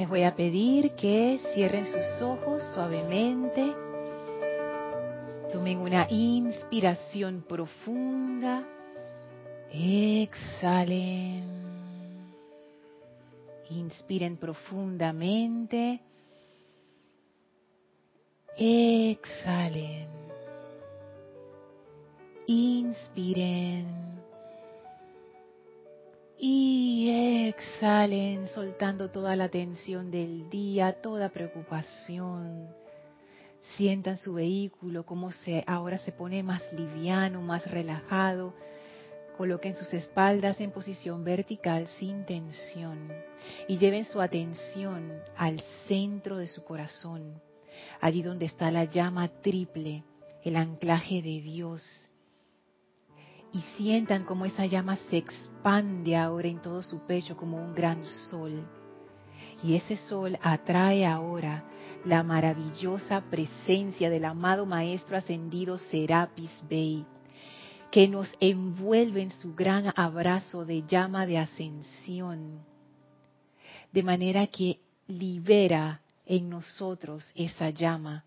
Les voy a pedir que cierren sus ojos suavemente. Tomen una inspiración profunda. Exhalen. Inspiren profundamente. Exhalen. Inspiren. Y exhalen soltando toda la tensión del día, toda preocupación. Sientan su vehículo, como se, ahora se pone más liviano, más relajado. Coloquen sus espaldas en posición vertical sin tensión y lleven su atención al centro de su corazón, allí donde está la llama triple, el anclaje de Dios y sientan como esa llama se expande ahora en todo su pecho como un gran sol. Y ese sol atrae ahora la maravillosa presencia del amado Maestro Ascendido Serapis Bey, que nos envuelve en su gran abrazo de llama de ascensión, de manera que libera en nosotros esa llama.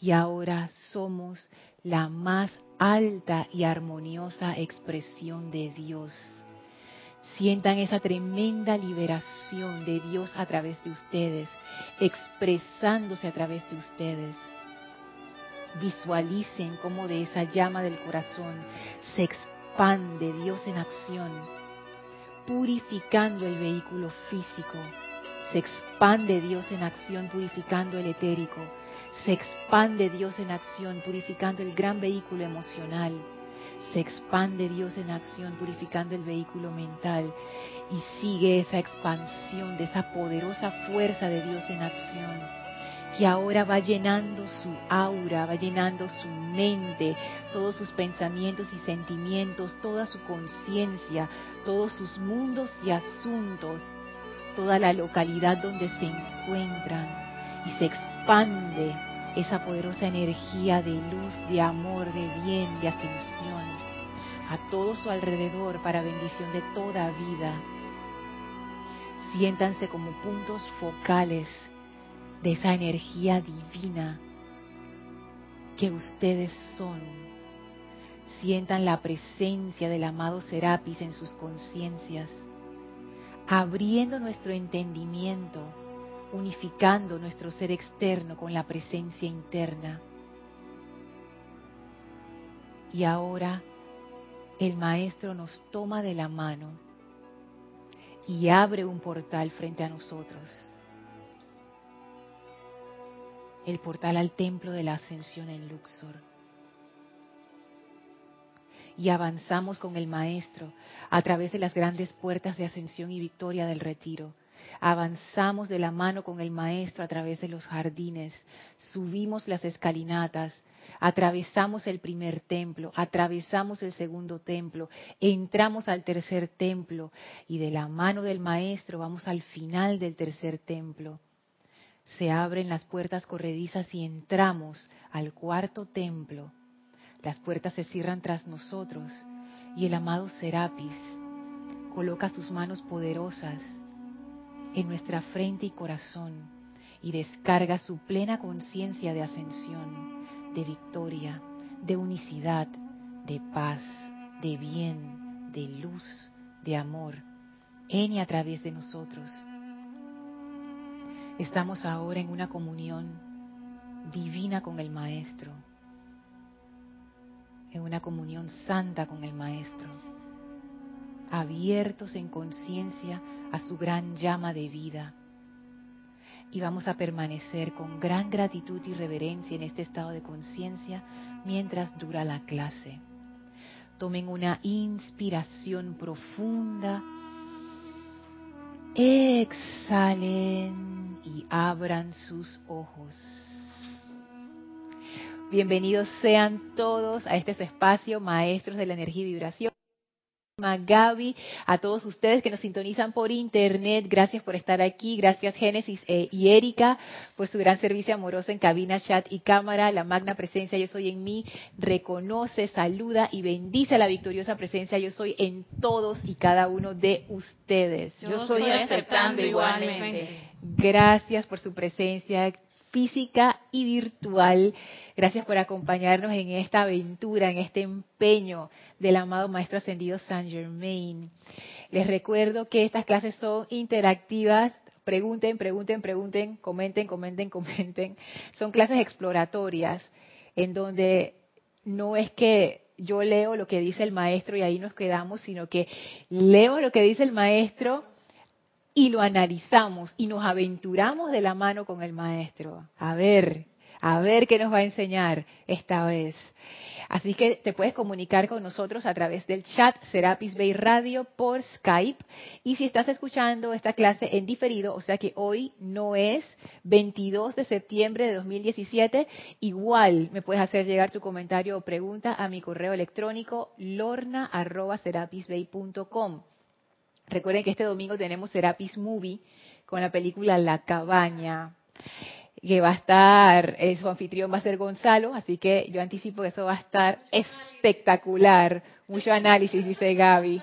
Y ahora somos la más alta y armoniosa expresión de Dios. Sientan esa tremenda liberación de Dios a través de ustedes, expresándose a través de ustedes. Visualicen cómo de esa llama del corazón se expande Dios en acción, purificando el vehículo físico. Se expande Dios en acción, purificando el etérico se expande Dios en acción, purificando el gran vehículo emocional. Se expande Dios en acción, purificando el vehículo mental. Y sigue esa expansión de esa poderosa fuerza de Dios en acción, que ahora va llenando su aura, va llenando su mente, todos sus pensamientos y sentimientos, toda su conciencia, todos sus mundos y asuntos, toda la localidad donde se encuentran. Y se expande esa poderosa energía de luz, de amor, de bien, de ascensión a todo su alrededor para bendición de toda vida. Siéntanse como puntos focales de esa energía divina que ustedes son. Sientan la presencia del amado Serapis en sus conciencias, abriendo nuestro entendimiento unificando nuestro ser externo con la presencia interna. Y ahora el Maestro nos toma de la mano y abre un portal frente a nosotros. El portal al templo de la ascensión en Luxor. Y avanzamos con el Maestro a través de las grandes puertas de ascensión y victoria del retiro Avanzamos de la mano con el Maestro a través de los jardines, subimos las escalinatas, atravesamos el primer templo, atravesamos el segundo templo, entramos al tercer templo. Y de la mano del Maestro vamos al final del tercer templo. Se abren las puertas corredizas y entramos al cuarto templo. Las puertas se cierran tras nosotros y el amado Serapis coloca sus manos poderosas en nuestra frente y corazón y descarga su plena conciencia de ascensión, de victoria, de unicidad, de paz, de bien, de luz, de amor, en y a través de nosotros. Estamos ahora en una comunión divina con el Maestro, en una comunión santa con el Maestro, abiertos en conciencia a su gran llama de vida. Y vamos a permanecer con gran gratitud y reverencia en este estado de conciencia mientras dura la clase. Tomen una inspiración profunda. Exhalen y abran sus ojos. Bienvenidos sean todos a este espacio, maestros de la energía y vibración. Gaby, a todos ustedes que nos sintonizan por internet, gracias por estar aquí, gracias Génesis eh, y Erika por su gran servicio amoroso en cabina, chat y cámara, la magna presencia yo soy en mí, reconoce, saluda y bendice a la victoriosa presencia yo soy en todos y cada uno de ustedes. Yo, soy aceptando igualmente. Gracias por su presencia física y virtual. Gracias por acompañarnos en esta aventura, en este empeño del amado Maestro Ascendido Saint Germain. Les recuerdo que estas clases son interactivas. Pregunten, pregunten, pregunten, comenten, comenten, comenten. Son clases exploratorias en donde no es que yo leo lo que dice el maestro y ahí nos quedamos, sino que leo lo que dice el maestro y lo analizamos y nos aventuramos de la mano con el maestro. A ver, a ver qué nos va a enseñar esta vez. Así que te puedes comunicar con nosotros a través del chat Serapis Bay Radio por Skype. Y si estás escuchando esta clase en diferido, o sea que hoy no es 22 de septiembre de 2017, igual me puedes hacer llegar tu comentario o pregunta a mi correo electrónico lorna.serapisbay.com. Recuerden que este domingo tenemos Serapis Movie con la película La Cabaña que va a estar, eh, su anfitrión va a ser Gonzalo, así que yo anticipo que eso va a estar espectacular. Mucho análisis, dice Gaby.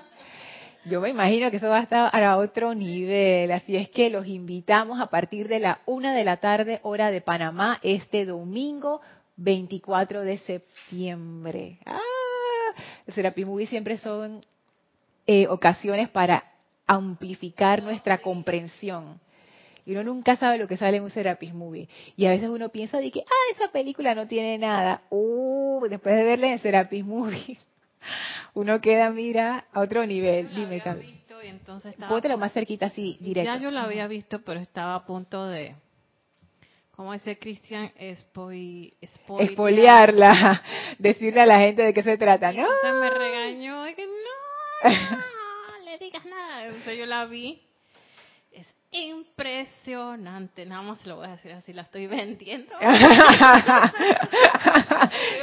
Yo me imagino que eso va a estar a otro nivel, así es que los invitamos a partir de la una de la tarde, hora de Panamá, este domingo 24 de septiembre. ¡Ah! Los Serapis Movie siempre son eh, ocasiones para amplificar nuestra comprensión y uno nunca sabe lo que sale en un Serapis Movie. Y a veces uno piensa de que, ah, esa película no tiene nada. Uh, después de verla en Serapis Movie, uno queda, mira, a otro nivel. Dime, Carlos. lo más cerquita así, directo. Ya yo la había visto, pero estaba a punto de... ¿Cómo dice Cristian? Spoil, Espoliarla. Decirle a la gente de qué se trata, ¿no? Entonces me regañó de que no, digas nada. Entonces yo la vi impresionante. Nada más lo voy a decir así, la estoy vendiendo. estoy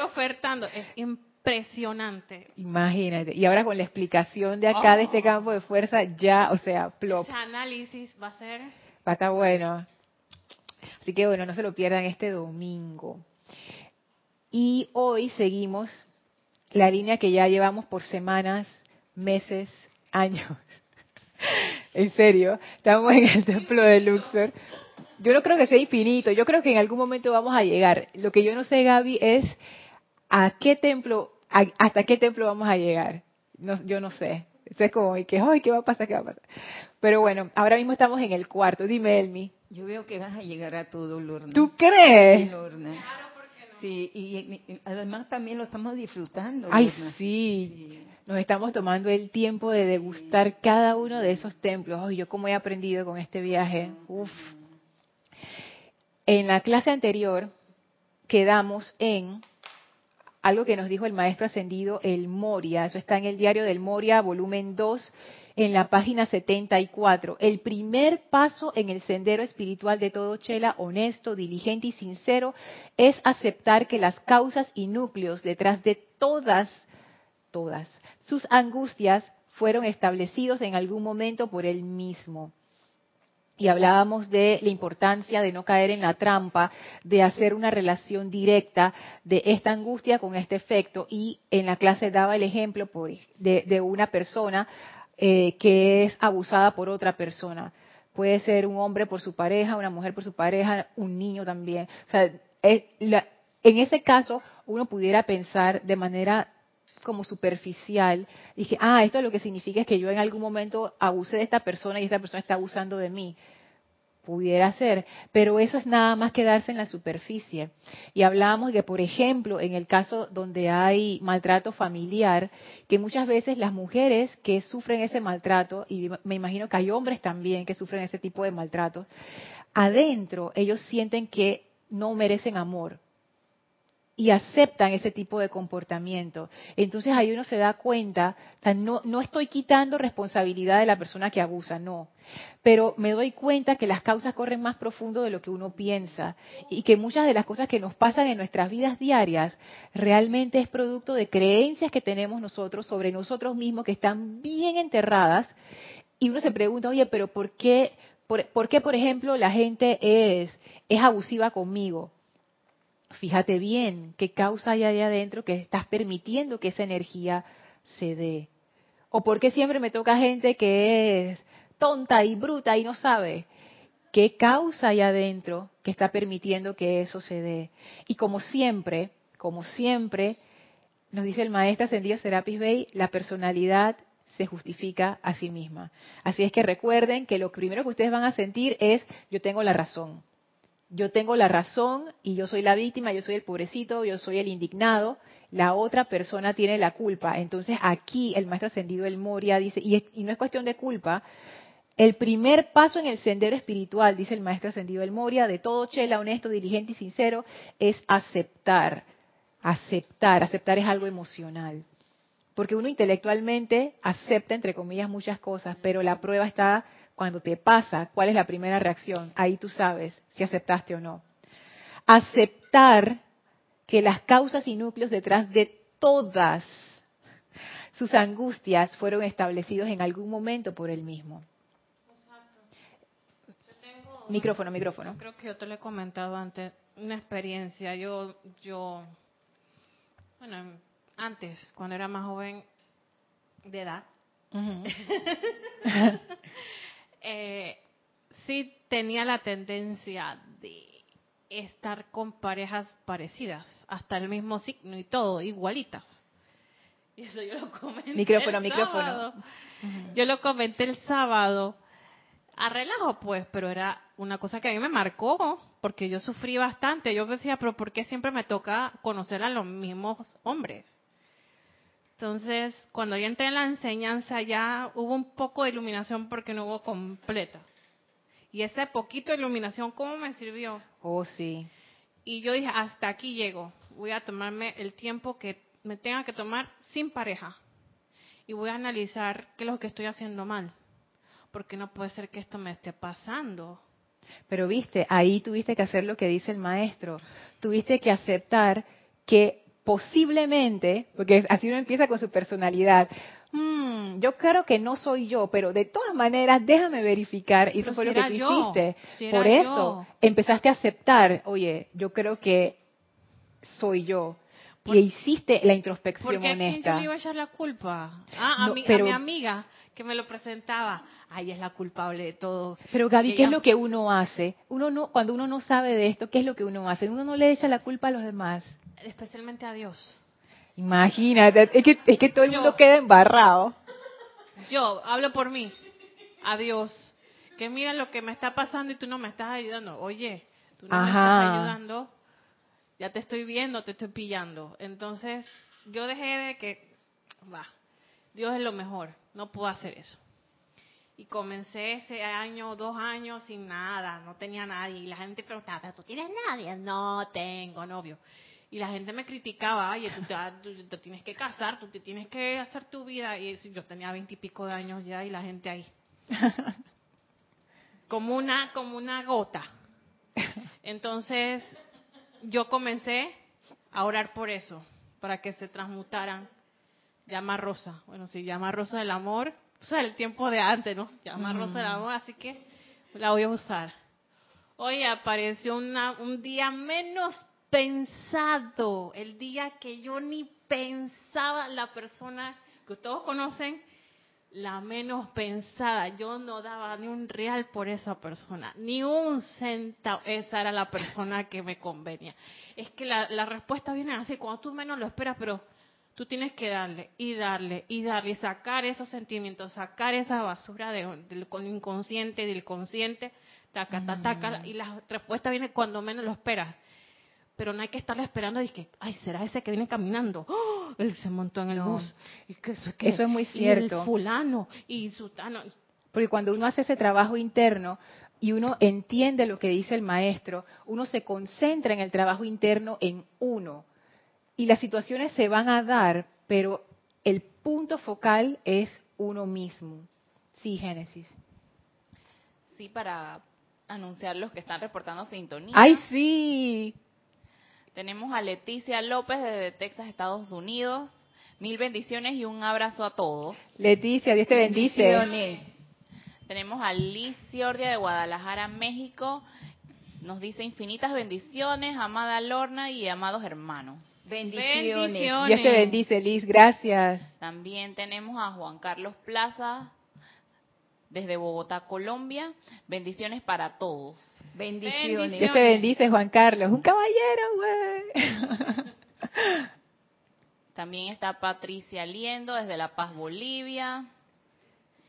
ofertando. Es impresionante. Imagínate. Y ahora con la explicación de acá, de este oh. campo de fuerza, ya, o sea, plop. Ese análisis va a ser... Va a estar bueno. Así que bueno, no se lo pierdan este domingo. Y hoy seguimos la línea que ya llevamos por semanas, meses, años en serio, estamos en el templo de Luxor. Yo no creo que sea infinito, yo creo que en algún momento vamos a llegar. Lo que yo no sé, Gaby, es a qué templo, hasta qué templo vamos a llegar. yo no sé. Es como, que, ay, ¿qué va a pasar? ¿Qué va a pasar? Pero bueno, ahora mismo estamos en el cuarto. Dime, Elmi. Yo veo que vas a llegar a todo, Lorna. ¿Tú crees? Sí, y, además también lo estamos disfrutando. Ay, sí. Nos estamos tomando el tiempo de degustar cada uno de esos templos. Ay, yo cómo he aprendido con este viaje. Uf. En la clase anterior quedamos en algo que nos dijo el maestro ascendido, el Moria. Eso está en el diario del Moria, volumen 2 en la página 74. El primer paso en el sendero espiritual de todo chela, honesto, diligente y sincero, es aceptar que las causas y núcleos detrás de todas, todas sus angustias fueron establecidos en algún momento por él mismo. Y hablábamos de la importancia de no caer en la trampa, de hacer una relación directa de esta angustia con este efecto. Y en la clase daba el ejemplo de, de una persona eh, que es abusada por otra persona. Puede ser un hombre por su pareja, una mujer por su pareja, un niño también. O sea, en ese caso uno pudiera pensar de manera como superficial, dije, ah, esto lo que significa es que yo en algún momento abuse de esta persona y esta persona está abusando de mí pudiera ser, pero eso es nada más quedarse en la superficie. Y hablábamos de, por ejemplo, en el caso donde hay maltrato familiar, que muchas veces las mujeres que sufren ese maltrato, y me imagino que hay hombres también que sufren ese tipo de maltrato, adentro ellos sienten que no merecen amor, y aceptan ese tipo de comportamiento. Entonces ahí uno se da cuenta, no, no estoy quitando responsabilidad de la persona que abusa, no, pero me doy cuenta que las causas corren más profundo de lo que uno piensa y que muchas de las cosas que nos pasan en nuestras vidas diarias realmente es producto de creencias que tenemos nosotros sobre nosotros mismos que están bien enterradas y uno se pregunta, oye, pero ¿por qué, por, ¿por qué, por ejemplo, la gente es, es abusiva conmigo? Fíjate bien qué causa hay ahí adentro que estás permitiendo que esa energía se dé. O por qué siempre me toca gente que es tonta y bruta y no sabe. qué causa hay adentro que está permitiendo que eso se dé. Y como siempre, como siempre, nos dice el maestro ascendido Serapis Bey, la personalidad se justifica a sí misma. Así es que recuerden que lo primero que ustedes van a sentir es yo tengo la razón. Yo tengo la razón y yo soy la víctima, yo soy el pobrecito, yo soy el indignado, la otra persona tiene la culpa. Entonces aquí el maestro ascendido El Moria dice, y, no es cuestión de culpa, el primer paso en el sendero espiritual, dice el maestro ascendido El Moria, de todo chela, honesto, diligente y sincero, es aceptar. Aceptar, aceptar es algo emocional. Porque uno intelectualmente acepta, entre comillas, muchas cosas, pero la prueba está cuando te pasa, cuál es la primera reacción. Ahí tú sabes si aceptaste o no. Aceptar que las causas y núcleos detrás de todas sus angustias fueron establecidos en algún momento por él mismo. micrófono, micrófono. Creo que yo te lo he comentado antes, una experiencia. Yo, yo, bueno, antes, cuando era más joven de edad, sí tenía la tendencia de estar con parejas parecidas, hasta el mismo signo y todo, igualitas. Y eso yo lo comenté. Micrófono, micrófono. Yo lo comenté el sábado a relajo, pues, pero era una cosa que a mí me marcó, porque yo sufrí bastante. Yo decía, pero ¿por qué siempre me toca conocer a los mismos hombres? Entonces, cuando yo entré en la enseñanza ya hubo un poco de iluminación porque no hubo completa. Y ese poquito de iluminación, ¿cómo me sirvió? Oh, sí. Y yo dije, hasta aquí llego. Voy a tomarme el tiempo que me tenga que tomar sin pareja. Y voy a analizar qué es lo que estoy haciendo mal. Porque no puede ser que esto me esté pasando. Pero viste, ahí tuviste que hacer lo que dice el maestro. Tuviste que aceptar que posiblemente, porque así uno empieza con su personalidad, hmm, yo creo que no soy yo, pero de todas maneras déjame verificar, y eso fue lo que tú hiciste. Por eso empezaste a aceptar, oye, yo creo que soy yo. y hiciste la introspección porque honesta. ¿a quién le iba a echar la culpa? Ah, a, mi, a mi amiga que me lo presentaba. Ay, es la culpable de todo. Pero Gaby, ¿qué es lo que uno hace? Uno no, cuando uno no sabe de esto, ¿qué es lo que uno hace? Uno no le echa la culpa a los demás especialmente a Dios. Imagínate, es que, es que todo el mundo queda embarrado. Yo hablo por mí, a Dios, que mira lo que me está pasando y tú no me estás ayudando. Oye, tú no me estás ayudando, ya te estoy viendo, te estoy pillando. Entonces, yo dejé de que, va, Dios es lo mejor, no puedo hacer eso. Y comencé ese año, dos años sin nada, no tenía nadie. Y la gente preguntaba, ¿tú tienes nadie? No tengo novio. Y la gente me criticaba, oye, tú te, tienes que casar, tú te tienes que hacer tu vida. Y yo tenía veintipico de años ya y la gente ahí. como una, como una gota. Entonces, yo comencé a orar por eso, para que se transmutaran. Llama rosa. Bueno, si llama rosa del amor, o sea, el tiempo de antes, ¿no? Llama rosa del amor, así que la voy a usar. Oye, apareció una, un día menos pensado, el día que yo ni pensaba la persona que todos conocen, la menos pensada. Yo no daba ni un real por esa persona, ni un centavo. Esa era la persona que me convenía. Es que la, la respuesta viene así, cuando tú menos lo esperas, pero tú tienes que darle y darle y darle y sacar esos sentimientos, sacar esa basura del inconsciente, del consciente, taca, taca, taca, mm. y la respuesta viene cuando menos lo esperas pero no hay que estarle esperando y que, ay, será ese que viene caminando. ¡Oh! Él se montó en el bus. ¿Y que, eso es muy cierto. Y el fulano y sultano. Porque cuando uno hace ese trabajo interno y uno entiende lo que dice el maestro, uno se concentra en el trabajo interno en uno. Y las situaciones se van a dar, pero el punto focal es uno mismo. Sí, Génesis. Sí, para anunciar los que están reportando sintonía. ¡Ay, sí! Tenemos a Leticia López desde Texas, Estados Unidos. Mil bendiciones y un abrazo a todos. Leticia, Dios te bendice. Tenemos a Liz Ciordia de Guadalajara, México. Nos dice infinitas bendiciones, amada Lorna y amados hermanos. Bendiciones. Dios te bendice, Liz. Gracias. También tenemos a Juan Carlos Plaza desde Bogotá, Colombia. Bendiciones para todos. Bendiciones. Dios te bendice, Juan Carlos. Un caballero, güey. También está Patricia Liendo desde La Paz, Bolivia.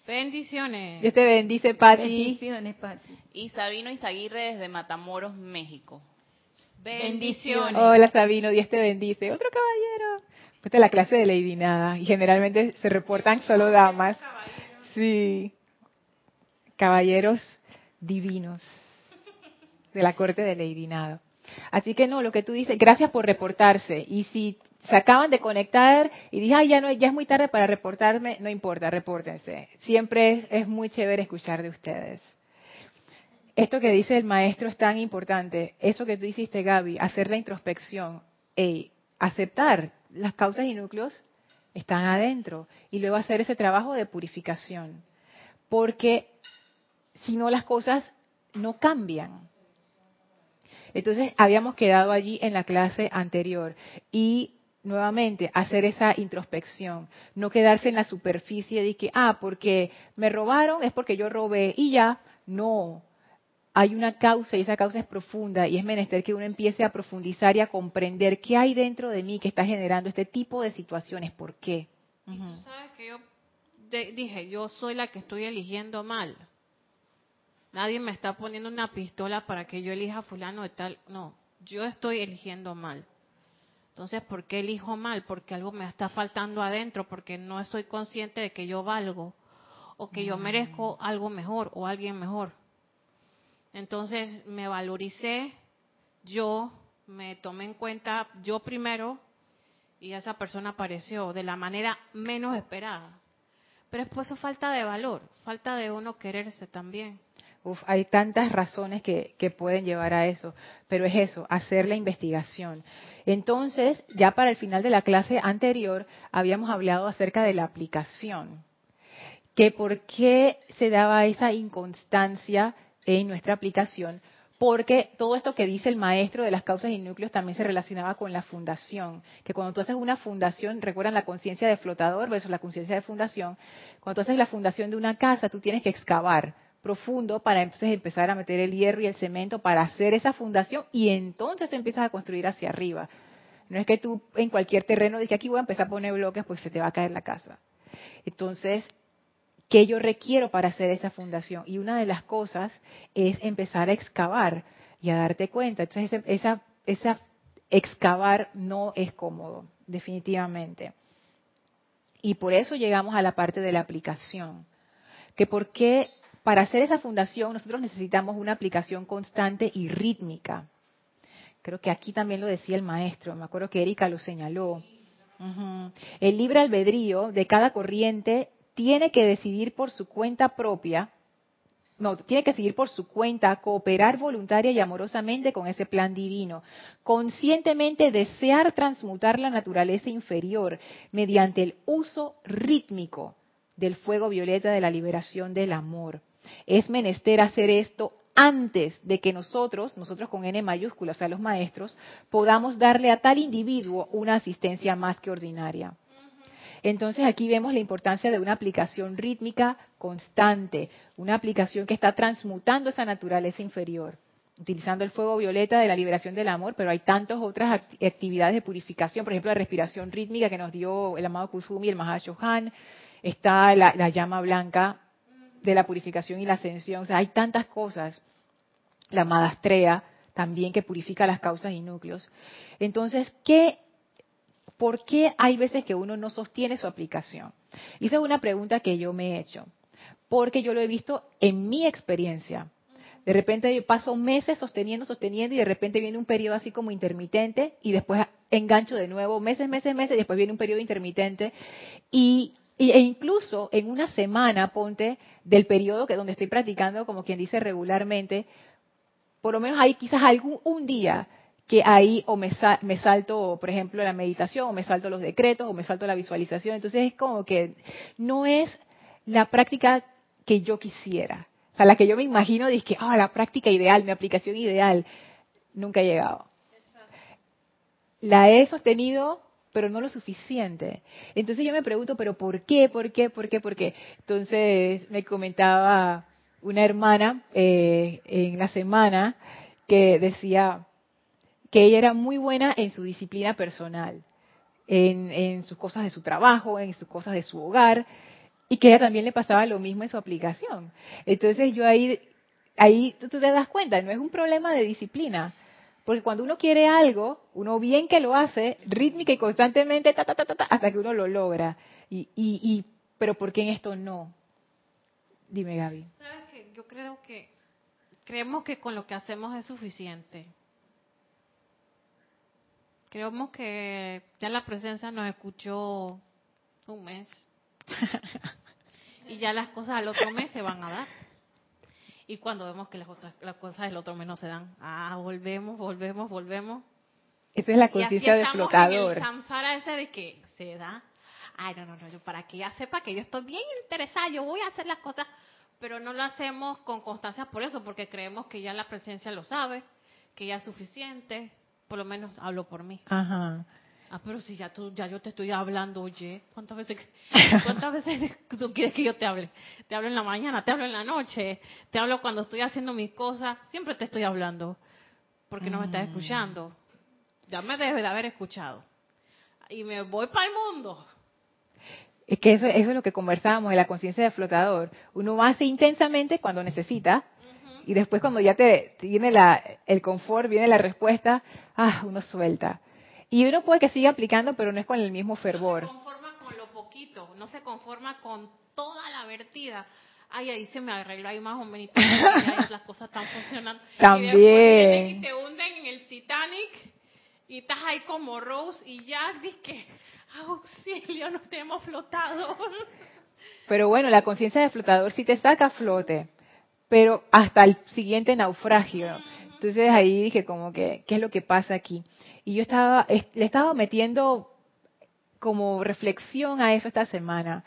Bendiciones. Dios te bendice, Pati. Bendiciones, Pati. Y Sabino Izaguirre desde Matamoros, México. Bendiciones. Hola, Sabino. Dios te bendice. Otro caballero. Esta es la clase de Lady Nada. Y generalmente se reportan solo damas. Sí. Caballeros divinos. De la corte de Lady Nada. Así que no, lo que tú dices, gracias por reportarse. Y si se acaban de conectar y dije, ay, ya, no, ya es muy tarde para reportarme, no importa, repórtense. Siempre es, es muy chévere escuchar de ustedes. Esto que dice el maestro es tan importante. Eso que tú hiciste, Gaby, hacer la introspección, ey, aceptar las causas y núcleos están adentro y luego hacer ese trabajo de purificación. Porque si no las cosas no cambian. Entonces habíamos quedado allí en la clase anterior y nuevamente hacer esa introspección, no quedarse en la superficie de que, ah, porque me robaron es porque yo robé y ya, no. Hay una causa y esa causa es profunda y es menester que uno empiece a profundizar y a comprender qué hay dentro de mí que está generando este tipo de situaciones, por qué. Y tú sabes que yo de- dije, yo soy la que estoy eligiendo mal. Nadie me está poniendo una pistola para que yo elija fulano de tal. No, yo estoy eligiendo mal. Entonces, ¿por qué elijo mal? Porque algo me está faltando adentro, porque no estoy consciente de que yo valgo o que yo merezco algo mejor o alguien mejor. Entonces, me valoricé, yo me tomé en cuenta yo primero y esa persona apareció de la manera menos esperada. Pero es por eso falta de valor, falta de uno quererse también. Uf, hay tantas razones que, pueden llevar a eso, pero es eso, hacer la investigación. Entonces, ya para el final de la clase anterior, habíamos hablado acerca de la aplicación, que por qué se daba esa inconstancia en nuestra aplicación, porque todo esto que dice el maestro de las causas y núcleos también se relacionaba con la fundación, que cuando tú haces una fundación, recuerdan la conciencia de flotador versus la conciencia de fundación, cuando tú haces la fundación de una casa, tú tienes que excavar profundo para entonces empezar a meter el hierro y el cemento para hacer esa fundación y entonces te empiezas a construir hacia arriba. No es que tú en cualquier terreno digas aquí voy a empezar a poner bloques pues se te va a caer la casa. Entonces, ¿qué yo requiero para hacer esa fundación? Y una de las cosas es empezar a excavar y a darte cuenta. Entonces, esa, esa excavar no es cómodo, definitivamente. Y por eso llegamos a la parte de la aplicación. Que por qué para hacer esa fundación nosotros necesitamos una aplicación constante y rítmica. Creo que aquí también lo decía el maestro, me acuerdo que Erika lo señaló. El libre albedrío de cada corriente tiene que decidir por su cuenta propia, no, tiene que seguir por su cuenta, cooperar voluntaria y amorosamente con ese plan divino, conscientemente desear transmutar la naturaleza inferior mediante el uso rítmico del fuego violeta de la liberación del amor. Es menester hacer esto antes de que nosotros, nosotros con N mayúscula, o sea, los maestros, podamos darle a tal individuo una asistencia más que ordinaria. Entonces aquí vemos la importancia de una aplicación rítmica constante, una aplicación que está transmutando esa naturaleza inferior, utilizando el fuego violeta de la liberación del amor, pero hay tantas otras act- actividades de purificación, por ejemplo, la respiración rítmica que nos dio el amado Kusumi, el Mahashohan, está la, la llama blanca de la purificación y la ascensión, o sea, hay tantas cosas, la madastrea también que purifica las causas y núcleos. Entonces, ¿qué ¿por qué hay veces que uno no sostiene su aplicación? Y esa es una pregunta que yo me he hecho, porque yo lo he visto en mi experiencia. De repente yo paso meses sosteniendo, sosteniendo y de repente viene un periodo así como intermitente y después engancho de nuevo meses, meses, meses y después viene un periodo intermitente y, e incluso en una semana, ponte, del periodo que donde estoy practicando, como quien dice regularmente, por lo menos hay quizás algún un día que ahí o me, sa- me salto, por ejemplo, la meditación, o me salto los decretos, o me salto la visualización. Entonces es como que no es la práctica que yo quisiera. O sea, la que yo me imagino, dice que, ah, la práctica ideal, mi aplicación ideal. Nunca he llegado. La he sostenido, pero no lo suficiente. Entonces yo me pregunto, pero ¿por qué? ¿Por qué? ¿Por qué? ¿Por qué? Entonces me comentaba una hermana eh, en la semana que decía que ella era muy buena en su disciplina personal, en, sus cosas de su trabajo, en sus cosas de su hogar, y que ella también le pasaba lo mismo en su aplicación. Entonces yo ahí, ahí tú, tú te das cuenta, no es un problema de disciplina, porque cuando uno quiere algo, uno bien que lo hace, rítmica y constantemente, ta, ta, ta, ta, hasta que uno lo logra. Y, y, y, pero ¿por qué en esto no? Dime, Gaby. ¿Sabes qué? Yo creo que creemos que con lo que hacemos es suficiente. Creemos que ya la presencia nos escuchó un mes. y ya las cosas al otro mes se van a dar. Y cuando vemos que las, otras, las cosas del otro mes no se dan, ah, volvemos, volvemos, volvemos. Esa es la Y conciencia de flotador. El samsara ese de que se da. Ay, no, no, no, yo para que ella sepa que yo estoy bien interesada, yo voy a hacer las cosas, pero no lo hacemos con constancia por eso, porque creemos que ya la presencia lo sabe, que ya es suficiente, por lo menos hablo por mí. Ajá. Ah, pero si ya tú, ya yo te estoy hablando, oye, ¿cuántas veces, cuántas veces tú quieres que yo te hable? Te hablo en la mañana, te hablo en la noche, te hablo cuando estoy haciendo mis cosas, siempre te estoy hablando, porque no me estás escuchando. Ya me debes de haber escuchado. Y me voy para el mundo. Es que eso, eso es lo que conversábamos de la conciencia de flotador. Uno hace intensamente cuando necesita y después cuando ya te viene la, el confort, viene la respuesta, ah, uno suelta. Y uno puede que siga aplicando, pero no es con el mismo No fervor. se conforma con lo poquito, no se conforma con toda la vertida. Ay, ahí se me arregló ahí más o menos. las cosas están funcionando. También. Y después y te hunden en el Titanic y estás ahí como Rose y ya dices que auxilio, no te hemos flotado. Pero bueno, la conciencia de flotador sí te saca a flote, pero hasta el siguiente naufragio. Entonces ahí dije como que, ¿qué es lo que pasa aquí? Y yo estaba, es- le estaba metiendo como reflexión a eso esta semana.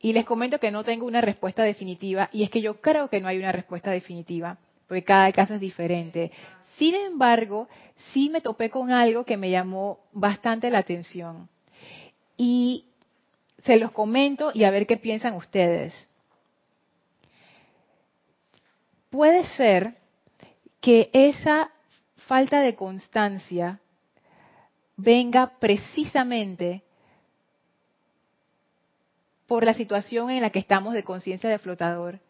Y les comento que no tengo una respuesta definitiva, y es que yo creo que no hay una respuesta definitiva, porque cada caso es diferente. Sin embargo, sí me topé con algo que me llamó bastante la atención. Y se los comento y a ver qué piensan ustedes. Puede ser que esa falta de constancia venga precisamente por la situación en la que estamos de conciencia de flotador,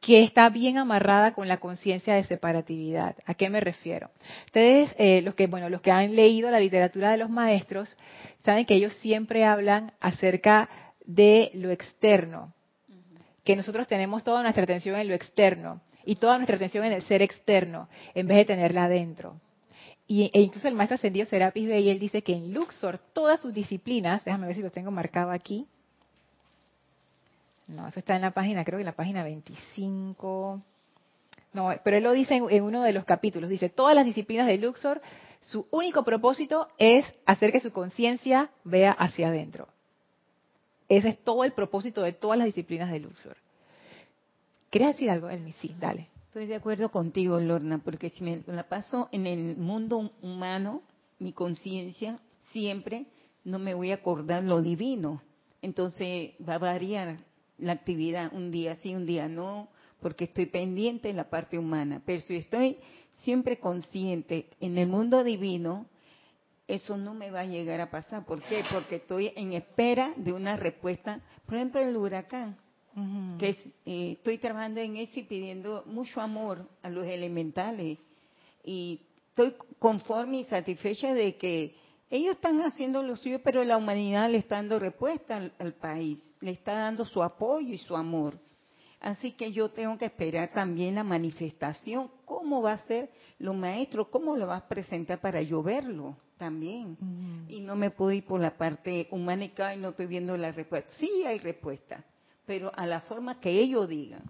que está bien amarrada con la conciencia de separatividad. ¿A qué me refiero? Ustedes, eh, los que bueno, los que han leído la literatura de los maestros, saben que ellos siempre hablan acerca de lo externo, que nosotros tenemos toda nuestra atención en lo externo y toda nuestra atención en el ser externo, en vez de tenerla adentro. Y, e incluso el maestro ascendido Serapis Bey, él dice que en Luxor todas sus disciplinas, déjame ver si lo tengo marcado aquí, no, eso está en la página, creo que en la página 25. No, pero él lo dice en, uno de los capítulos. Dice, todas las disciplinas de Luxor, su único propósito es hacer que su conciencia vea hacia adentro. Ese es todo el propósito de todas las disciplinas de Luxor. ¿Quieres decir algo, Elmi? Sí, dale. Estoy de acuerdo contigo, Lorna, porque si me la paso en el mundo humano, mi conciencia, siempre no me voy a acordar lo divino. Entonces va a variar la actividad un día sí, un día no, porque estoy pendiente en la parte humana. Pero si estoy siempre consciente en el mundo divino, eso no me va a llegar a pasar. ¿Por qué? Porque estoy en espera de una respuesta. Por ejemplo, el huracán que eh, estoy trabajando en eso y pidiendo mucho amor a los elementales y estoy conforme y satisfecha de que ellos están haciendo lo suyo, pero la humanidad le está dando respuesta al, al país, le está dando su apoyo y su amor. Así que yo tengo que esperar también la manifestación, cómo va a ser los maestros, cómo lo vas a presentar para yo verlo también. Y no me puedo ir por la parte humánica y no estoy viendo la respuesta. Sí hay respuesta, pero a la forma que ellos digan.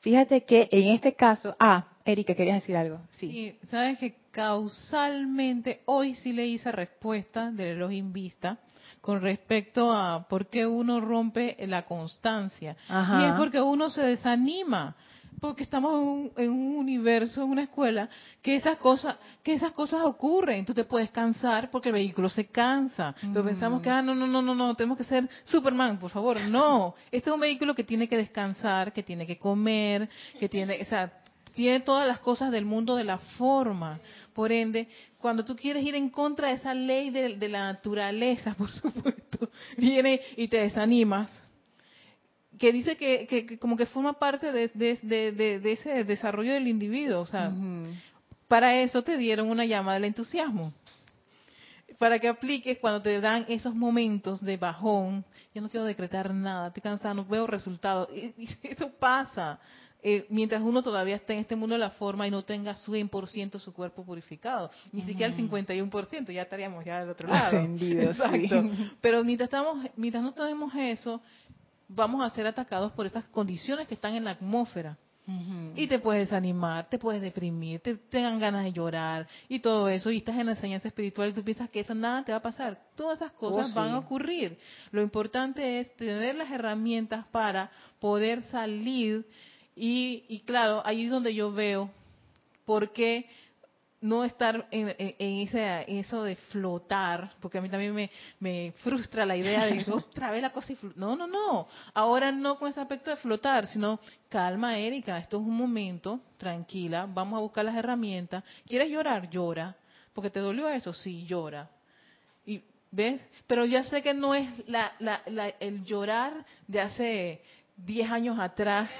Fíjate que en este caso, ah, Erika, querías decir algo. Sí. Sí, sabes que causalmente hoy sí le hice respuesta de los Vista con respecto a por qué uno rompe la constancia. Ajá. Y es porque uno se desanima. Porque estamos en un, en un universo, en una escuela, que esas cosas, que esas cosas ocurren. Tú te puedes cansar porque el vehículo se cansa. Pero pensamos que, ah, no, no, no, no, no, tenemos que ser Superman, por favor. No, este es un vehículo que tiene que descansar, que tiene que comer, que tiene, o sea, tiene todas las cosas del mundo de la forma. Por ende, cuando tú quieres ir en contra de esa ley de, de la naturaleza, por supuesto, viene y te desanimas que dice que, que, como que forma parte de, de, de, ese desarrollo del individuo. O sea, para eso te dieron una llama del entusiasmo. Para que apliques cuando te dan esos momentos de bajón. Yo no quiero decretar nada, estoy cansado, no veo resultados. Y, eso pasa. Eh, mientras uno todavía está en este mundo de la forma y no tenga 100% su cuerpo purificado, ni siquiera el 51%, ya estaríamos ya del otro lado. Exacto. Pero mientras estamos, mientras no tenemos eso, vamos a ser atacados por esas condiciones que están en la atmósfera. Y te puedes desanimar, te puedes deprimir, te tengan ganas de llorar y todo eso. Y estás en la enseñanza espiritual y tú piensas que eso nada te va a pasar. Todas esas cosas oh, van a ocurrir. Lo importante es tener las herramientas para poder salir. Y, y claro, ahí es donde yo veo por qué no estar en, ese, eso de flotar, porque a mí también me, me frustra la idea de otra vez la cosa y No, no, no. Ahora no con ese aspecto de flotar, sino calma, Erika, esto es un momento, tranquila, vamos a buscar las herramientas. ¿Quieres llorar? Llora. Porque te dolió eso, sí, llora. Y ves, pero ya sé que no es la, la, el llorar de hace 10 años atrás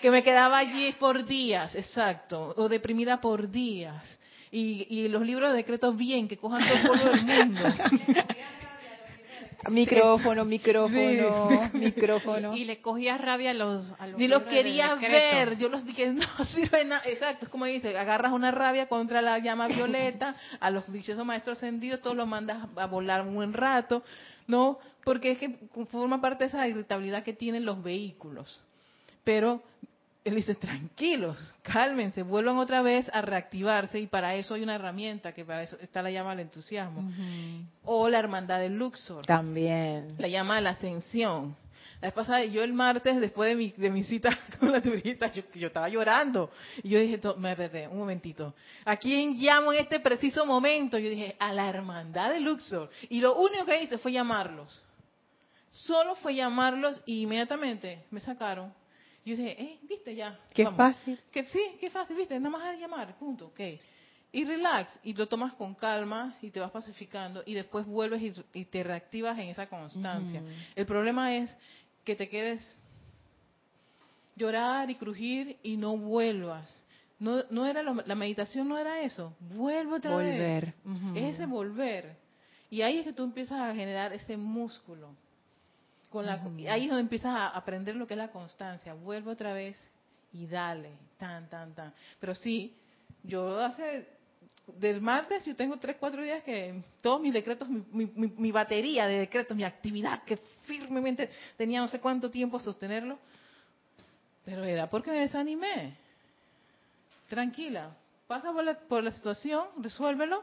que me quedaba allí por días, exacto, o deprimida por días y, los libros de decretos bien, que cojan todo el polvo del mundo. micrófono, micrófono, micrófono. Y le cogías rabia a los, a los Ni los querías ver, yo los dije, no sirve nada. Exacto, es como dice, agarras una rabia contra la llama violeta, a los dichosos maestros ascendidos, todos los mandas a volar un buen rato, ¿no? Porque es que forma parte de esa irritabilidad que tienen los vehículos. Pero él dice, tranquilos, cálmense, vuelvan otra vez a reactivarse y para eso hay una herramienta, que para eso está la llama del entusiasmo. O la hermandad del Luxor. También. La llama de la ascensión. La vez pasada, yo el martes, después de mi, de mi cita con la turista, yo, yo estaba llorando. Y yo dije, me perdí, un momentito. ¿A quién llamo en este preciso momento? Yo dije, a la hermandad de Luxor. Y lo único que hice fue llamarlos. Solo fue llamarlos y inmediatamente me sacaron yo dije, eh, viste ya. Qué fácil. Que sí, qué fácil, viste, nada más a llamar, punto, ok. Y relax, y lo tomas con calma y te vas pacificando y después vuelves y, te reactivas en esa constancia. El problema es que te quedes llorar y crujir y no vuelvas. No, no era la meditación no era eso. Vuelve otra volver. vez. Es ese volver. Y ahí es que tú empiezas a generar ese músculo ahí es donde empiezas a aprender lo que es la constancia. Vuelve otra vez y dale, tan, tan, tan. Pero sí, yo hace del martes yo tengo tres, cuatro días que todos mis decretos, mi, mi, batería de decretos, mi actividad que firmemente tenía no sé cuánto tiempo sostenerlo, pero era porque me desanimé. Tranquila, pasa por la, por la situación, resuélvelo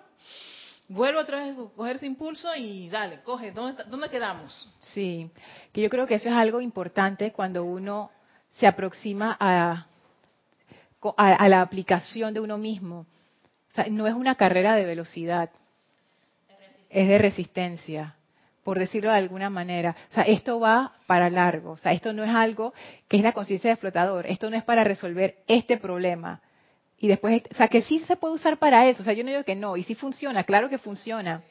vuelvo otra vez a coger ese impulso y dale, coge, ¿dónde, ¿dónde quedamos? Sí, que yo creo que eso es algo importante cuando uno se aproxima a, a, la aplicación de uno mismo. O sea, no es una carrera de velocidad, es de resistencia, por decirlo de alguna manera. O sea, esto va para largo. O sea, esto no es algo que es la conciencia de flotador. Esto no es para resolver este problema y después, o sea, que sí se puede usar para eso, o sea, yo no digo que no, y sí funciona, claro que funciona.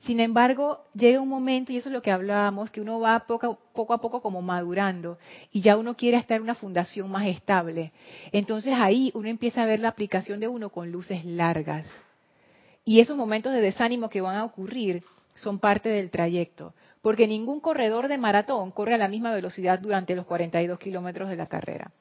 Sin embargo, llega un momento, y eso es lo que hablábamos, que uno va poco, poco a poco como madurando, y ya uno quiere estar en una fundación más estable. Entonces ahí uno empieza a ver la aplicación de uno con luces largas. Y esos momentos de desánimo que van a ocurrir son parte del trayecto, porque ningún corredor de maratón corre a la misma velocidad durante los 42 kilómetros de la carrera.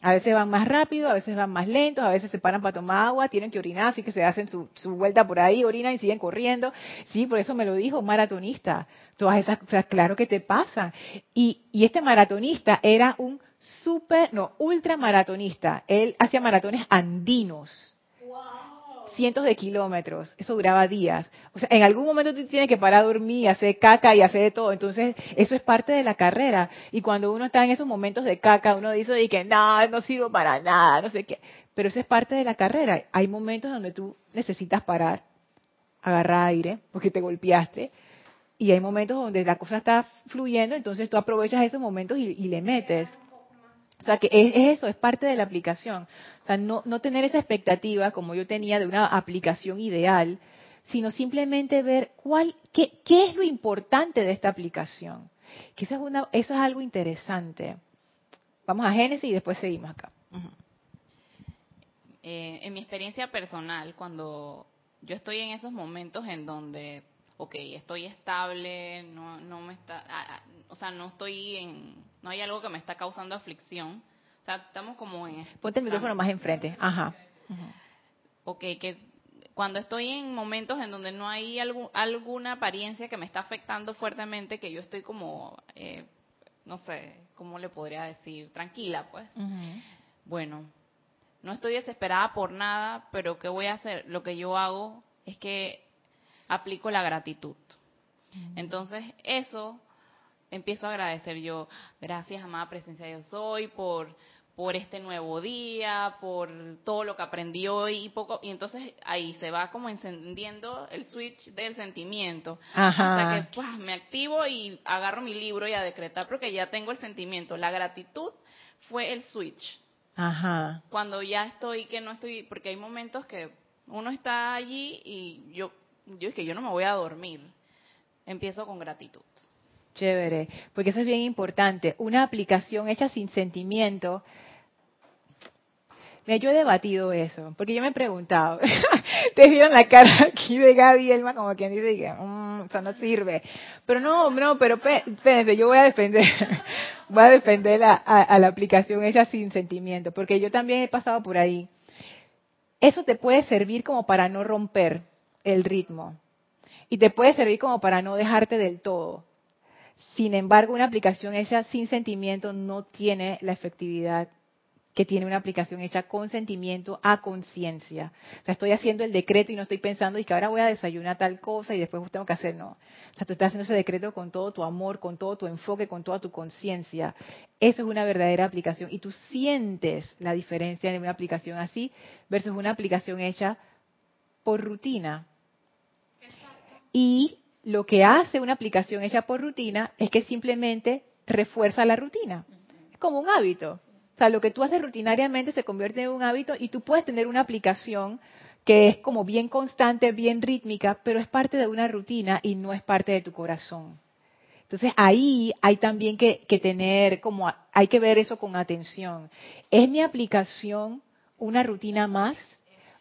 A veces van más rápido, a veces van más lentos, a veces se paran para tomar agua, tienen que orinar, así que se hacen su, vuelta por ahí, orinan y siguen corriendo. Sí, por eso me lo dijo un maratonista. Todas esas cosas, claro que te pasan. Y, y este maratonista era un super, no, ultramaratonista. Él hacía maratones andinos. Cientos de kilómetros. Eso duraba días. O sea, en algún momento tú tienes que parar a dormir, hacer caca y hacer de todo. Entonces, eso es parte de la carrera. Y cuando uno está en esos momentos de caca, uno dice que no, no sirvo para nada, no sé qué. Pero eso es parte de la carrera. Hay momentos donde tú necesitas parar, agarrar aire, porque te golpeaste. Y hay momentos donde la cosa está fluyendo, entonces tú aprovechas esos momentos y, y le metes. O sea, que es, eso, es parte de la aplicación. O sea, no, no tener esa expectativa como yo tenía de una aplicación ideal, sino simplemente ver cuál, qué, qué es lo importante de esta aplicación. Que eso es, una, eso es algo interesante. Vamos a Génesis y después seguimos acá. Eh, en mi experiencia personal, cuando yo estoy en esos momentos en donde, ok, estoy estable, no, no me está, o sea, no estoy en, no hay algo que me está causando aflicción. O sea, estamos como en... Ponte el micrófono más enfrente. Ajá. Ok, que cuando estoy en momentos en donde no hay alguna apariencia que me está afectando fuertemente, que yo estoy como, eh, no sé, ¿cómo le podría decir? Tranquila, pues. Bueno, no estoy desesperada por nada, pero ¿qué voy a hacer? Lo que yo hago es que aplico la gratitud. Entonces, eso empiezo a agradecer yo, gracias amada presencia de Dios soy por por este nuevo día, por todo lo que aprendí hoy y poco y entonces ahí se va como encendiendo el switch del sentimiento hasta que pues, me activo y agarro mi libro y a decretar porque ya tengo el sentimiento, la gratitud fue el switch. Ajá. Cuando ya estoy que no estoy porque hay momentos que uno está allí y yo yo es que yo no me voy a dormir. Empiezo con gratitud. Chévere, porque eso es bien importante. Una aplicación hecha sin sentimiento. Mira, yo he debatido eso, porque yo me he preguntado, te vieron la cara aquí de Gaby Elma como quien dice que eso no sirve. Pero no, no, pero espérense, yo voy a defender, voy a defender a la aplicación hecha sin sentimiento, porque yo también he pasado por ahí. Eso te puede servir como para no romper el ritmo y te puede servir como para no dejarte del todo. Sin embargo, una aplicación hecha sin sentimiento no tiene la efectividad que tiene una aplicación hecha con sentimiento a conciencia. O sea, estoy haciendo el decreto y no estoy pensando y que ahora voy a desayunar tal cosa y después tengo que hacer, no. O sea, tú estás haciendo ese decreto con todo tu amor, con todo tu enfoque, con toda tu conciencia. Eso es una verdadera aplicación y tú sientes la diferencia de una aplicación así versus una aplicación hecha por rutina. Y lo que hace una aplicación hecha por rutina es que simplemente refuerza la rutina. Es como un hábito. O sea, lo que tú haces rutinariamente se convierte en un hábito y tú puedes tener una aplicación que es como bien constante, bien rítmica, pero es parte de una rutina y no es parte de tu corazón. Entonces ahí hay también que, que tener, como hay que ver eso con atención. ¿Es mi aplicación una rutina más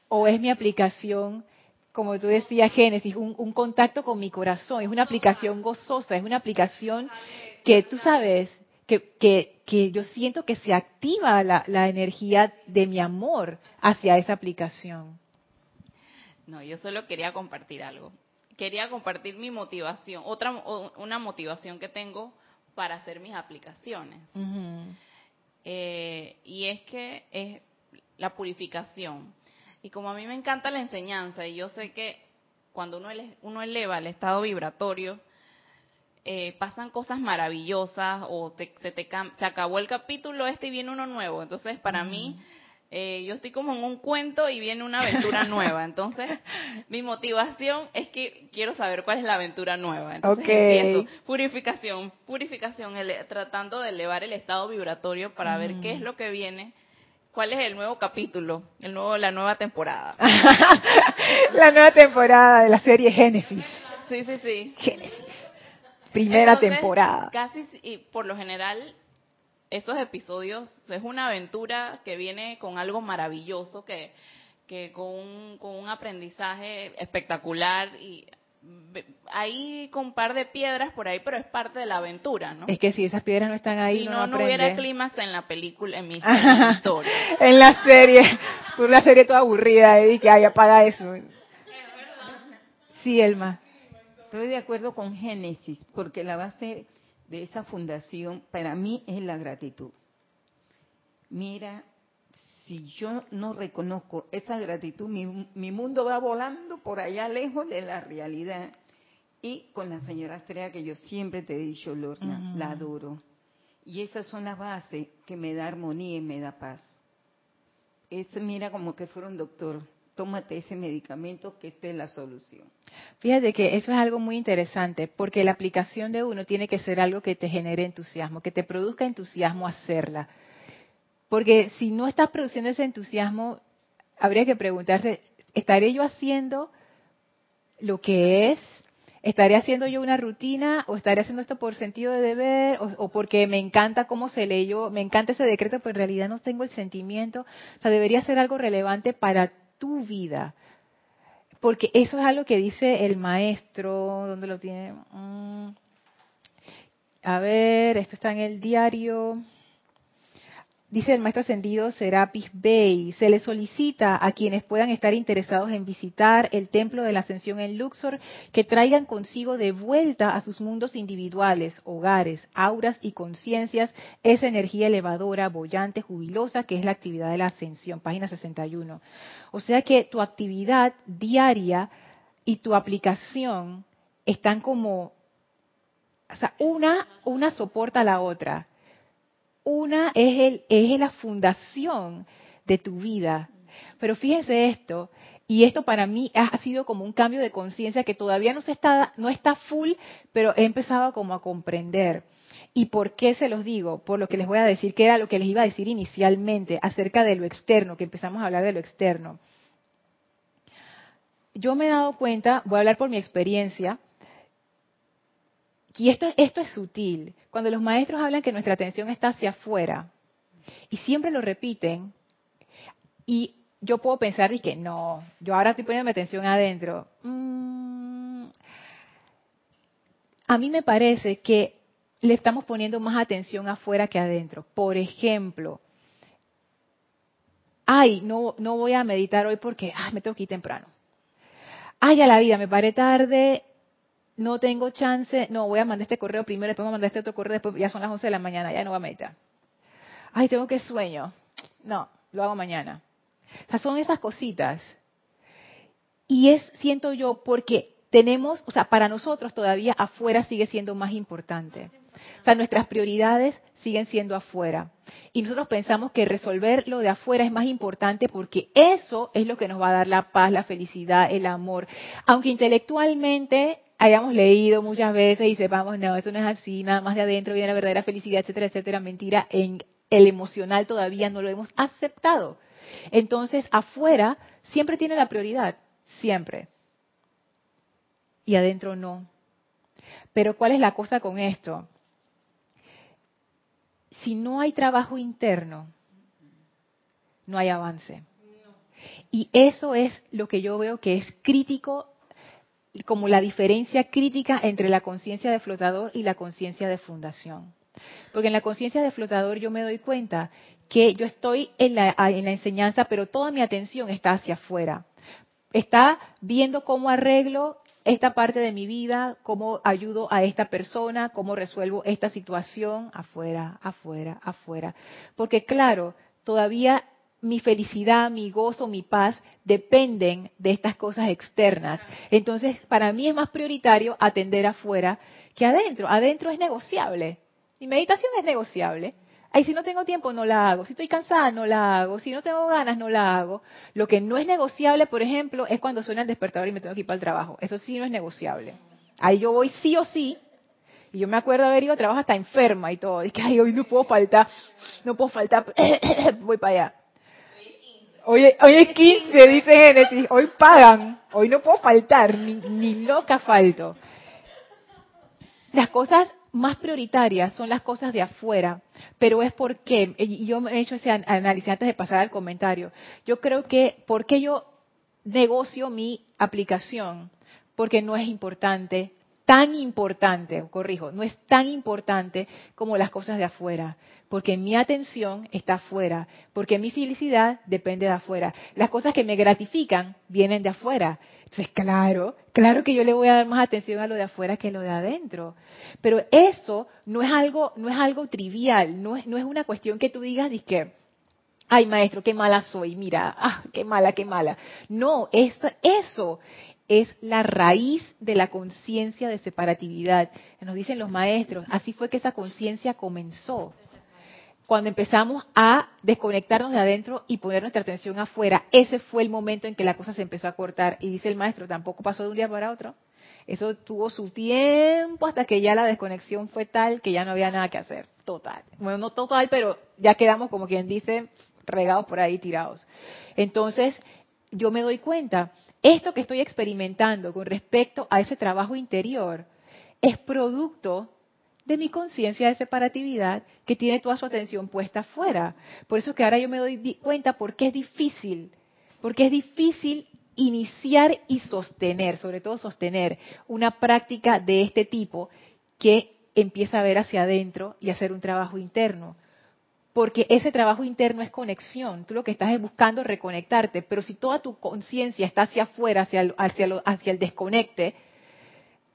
o es mi aplicación como tú decías, Génesis, un, contacto con mi corazón. Es una aplicación gozosa, es una aplicación que tú sabes, que, que, yo siento que se activa la, la, energía de mi amor hacia esa aplicación. No, yo solo quería compartir algo. Quería compartir mi motivación, otra una motivación que tengo para hacer mis aplicaciones. Eh, y es que es la purificación. Y como a mí me encanta la enseñanza y yo sé que cuando uno, uno eleva el estado vibratorio, eh, pasan cosas maravillosas o se, te, se acabó el capítulo este y viene uno nuevo. Entonces, para mí, eh, yo estoy como en un cuento y viene una aventura nueva. Entonces, mi motivación es que quiero saber cuál es la aventura nueva. Entonces, empiezo purificación, purificación, tratando de elevar el estado vibratorio para ver qué es lo que viene ¿Cuál es el nuevo capítulo? El nuevo, la nueva temporada. la nueva temporada de la serie Génesis. Sí, sí, sí. Génesis. Primera temporada. Casi, y por lo general, esos episodios es una aventura que viene con algo maravilloso, que, que con, un, con un aprendizaje espectacular y ahí con un par de piedras por ahí, pero es parte de la aventura, ¿no? Es que si esas piedras no están ahí, si no, no, hubiera clímax en la película, en mi historia. en la serie, por una serie toda aburrida, y que ay, apaga eso. Sí, Elma. Estoy de acuerdo con Génesis, porque la base de esa fundación para mí es la gratitud. Mira, si yo no reconozco esa gratitud, mi, mi mundo va volando por allá lejos de la realidad. Y con la señora Estrella, que yo siempre te he dicho, Lorna, la adoro. Y esas son las bases que me da armonía y me da paz. Es, mira, como que fuera un doctor. Tómate ese medicamento que esté la solución. Fíjate que eso es algo muy interesante, porque la aplicación de uno tiene que ser algo que te genere entusiasmo, que te produzca entusiasmo hacerla. Porque si no estás produciendo ese entusiasmo, habría que preguntarse, ¿estaré yo haciendo lo que es? ¿Estaré haciendo yo una rutina o estaré haciendo esto por sentido de deber o, porque me encanta cómo se leyó, me encanta ese decreto, pero en realidad no tengo el sentimiento? O sea, debería ser algo relevante para tu vida. Porque eso es algo que dice el maestro, ¿dónde lo tiene? Mm. A ver, esto está en el diario. Dice el maestro ascendido Serapis Bey, se le solicita a quienes puedan estar interesados en visitar el templo de la ascensión en Luxor que traigan consigo de vuelta a sus mundos individuales, hogares, auras y conciencias esa energía elevadora, bollante, jubilosa que es la actividad de la ascensión, página 61. O sea que tu actividad diaria y tu aplicación están como, o sea, una, una soporta a la otra una es, el, es la fundación de tu vida. Pero fíjense esto, y esto para mí ha sido como un cambio de conciencia que todavía no, se está, no está full, pero he empezado como a comprender. ¿Y por qué se los digo? Por lo que les voy a decir, que era lo que les iba a decir inicialmente acerca de lo externo, que empezamos a hablar de lo externo. Yo me he dado cuenta, voy a hablar por mi experiencia, y esto, esto es sutil. Cuando los maestros hablan que nuestra atención está hacia afuera, y siempre lo repiten, y yo puedo pensar y que no, yo ahora estoy poniendo mi atención adentro. Mm, a mí me parece que le estamos poniendo más atención afuera que adentro. Por ejemplo, ay, no, no voy a meditar hoy porque ay, me tengo que ir temprano. Ay, a la vida, me paré tarde no tengo chance, no, voy a mandar este correo primero, después voy a mandar este otro correo, después ya son las 11 de la mañana, ya no voy a meditar. Ay, tengo que sueño. No, lo hago mañana. O sea, son esas cositas. Y es, siento yo, porque tenemos, o sea, para nosotros todavía afuera sigue siendo más importante. O sea, nuestras prioridades siguen siendo afuera. Y nosotros pensamos que resolver lo de afuera es más importante porque eso es lo que nos va a dar la paz, la felicidad, el amor. Aunque intelectualmente hayamos leído muchas veces y sepamos, no, eso no es así, nada más de adentro viene la verdadera felicidad, etcétera, etcétera, mentira, en el emocional todavía no lo hemos aceptado. Entonces, afuera siempre tiene la prioridad, siempre. Y adentro no. Pero ¿cuál es la cosa con esto? Si no hay trabajo interno, no hay avance. Y eso es lo que yo veo que es crítico como la diferencia crítica entre la conciencia de flotador y la conciencia de fundación. Porque en la conciencia de flotador yo me doy cuenta que yo estoy en la, en la enseñanza, pero toda mi atención está hacia afuera. Está viendo cómo arreglo esta parte de mi vida, cómo ayudo a esta persona, cómo resuelvo esta situación afuera, afuera, afuera. Porque claro, todavía mi felicidad, mi gozo, mi paz dependen de estas cosas externas. Entonces, para mí es más prioritario atender afuera que adentro. Adentro es negociable. Mi meditación es negociable. Ay, si no tengo tiempo, no la hago. Si estoy cansada, no la hago. Si no tengo ganas, no la hago. Lo que no es negociable, por ejemplo, es cuando suena el despertador y me tengo que ir para el trabajo. Eso sí no es negociable. Ahí yo voy sí o sí. Y yo me acuerdo haber ido a trabajo hasta enferma y todo. Y que, ay, hoy no puedo faltar. No puedo faltar. voy para allá. Hoy, hoy es 15, dice Génesis. Hoy pagan. Hoy no puedo faltar. Ni, ni loca falto. Las cosas más prioritarias son las cosas de afuera, pero es porque, y yo he hecho ese análisis antes de pasar al comentario, yo creo que, ¿por qué yo negocio mi aplicación? Porque no es importante, tan importante, corrijo, no es tan importante como las cosas de afuera, porque mi atención está afuera, porque mi felicidad depende de afuera. Las cosas que me gratifican vienen de afuera. Entonces, claro, claro que yo le voy a dar más atención a lo de afuera que a lo de adentro. Pero eso no es algo, no es algo trivial, no es, no es una cuestión que tú digas, que ay maestro, qué mala soy, mira, ah, qué mala, qué mala. No, eso es la raíz de la conciencia de separatividad. Nos dicen los maestros, así fue que esa conciencia comenzó. Cuando empezamos a desconectarnos de adentro y poner nuestra atención afuera, ese fue el momento en que la cosa se empezó a cortar. Y dice el maestro, tampoco pasó de un día para otro. Eso tuvo su tiempo hasta que ya la desconexión fue tal que ya no había nada que hacer. Total. Bueno, no total, pero ya quedamos como quien dice regados por ahí tirados. Entonces, yo me doy cuenta, esto que estoy experimentando con respecto a ese trabajo interior es producto de mi conciencia de separatividad que tiene toda su atención puesta afuera. Por eso que ahora yo me doy cuenta por qué es difícil, porque es difícil iniciar y sostener, sobre todo sostener, una práctica de este tipo que empieza a ver hacia adentro y hacer un trabajo interno. Porque ese trabajo interno es conexión. Tú lo que estás es buscando reconectarte. Pero si toda tu conciencia está hacia afuera, hacia el, hacia, hacia el desconecte,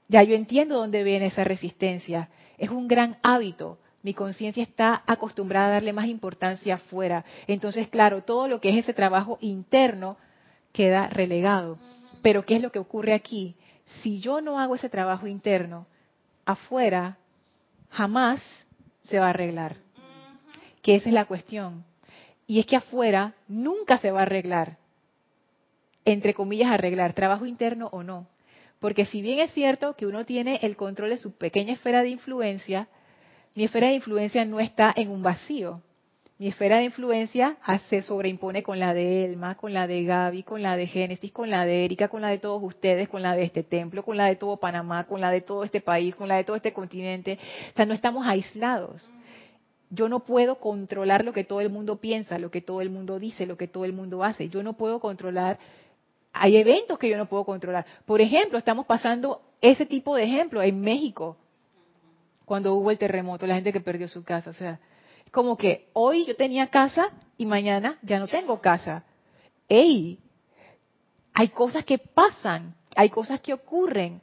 ya yo entiendo dónde viene esa resistencia. Es un gran hábito. Mi conciencia está acostumbrada a darle más importancia afuera. Entonces, claro, todo lo que es ese trabajo interno queda relegado. Pero ¿qué es lo que ocurre aquí? Si yo no hago ese trabajo interno, afuera jamás se va a arreglar. Que esa es la cuestión. Y es que afuera nunca se va a arreglar. Entre comillas, arreglar, trabajo interno o no. Porque si bien es cierto que uno tiene el control de su pequeña esfera de influencia, mi esfera de influencia no está en un vacío mi esfera de influencia se sobreimpone con la de Elma, con la de Gaby, con la de Génesis, con la de Erika, con la de todos ustedes, con la de este templo, con la de todo Panamá, con la de todo este país, con la de todo este continente. O sea, no estamos aislados. Yo no puedo controlar lo que todo el mundo piensa, lo que todo el mundo dice, lo que todo el mundo hace. Yo no puedo controlar. Hay eventos que yo no puedo controlar. Por ejemplo, estamos pasando ese tipo de ejemplo en México, cuando hubo el terremoto, la gente que perdió su casa. O sea, como que hoy yo tenía casa y mañana ya no tengo casa. ¡Ey! Hay cosas que pasan, hay cosas que ocurren.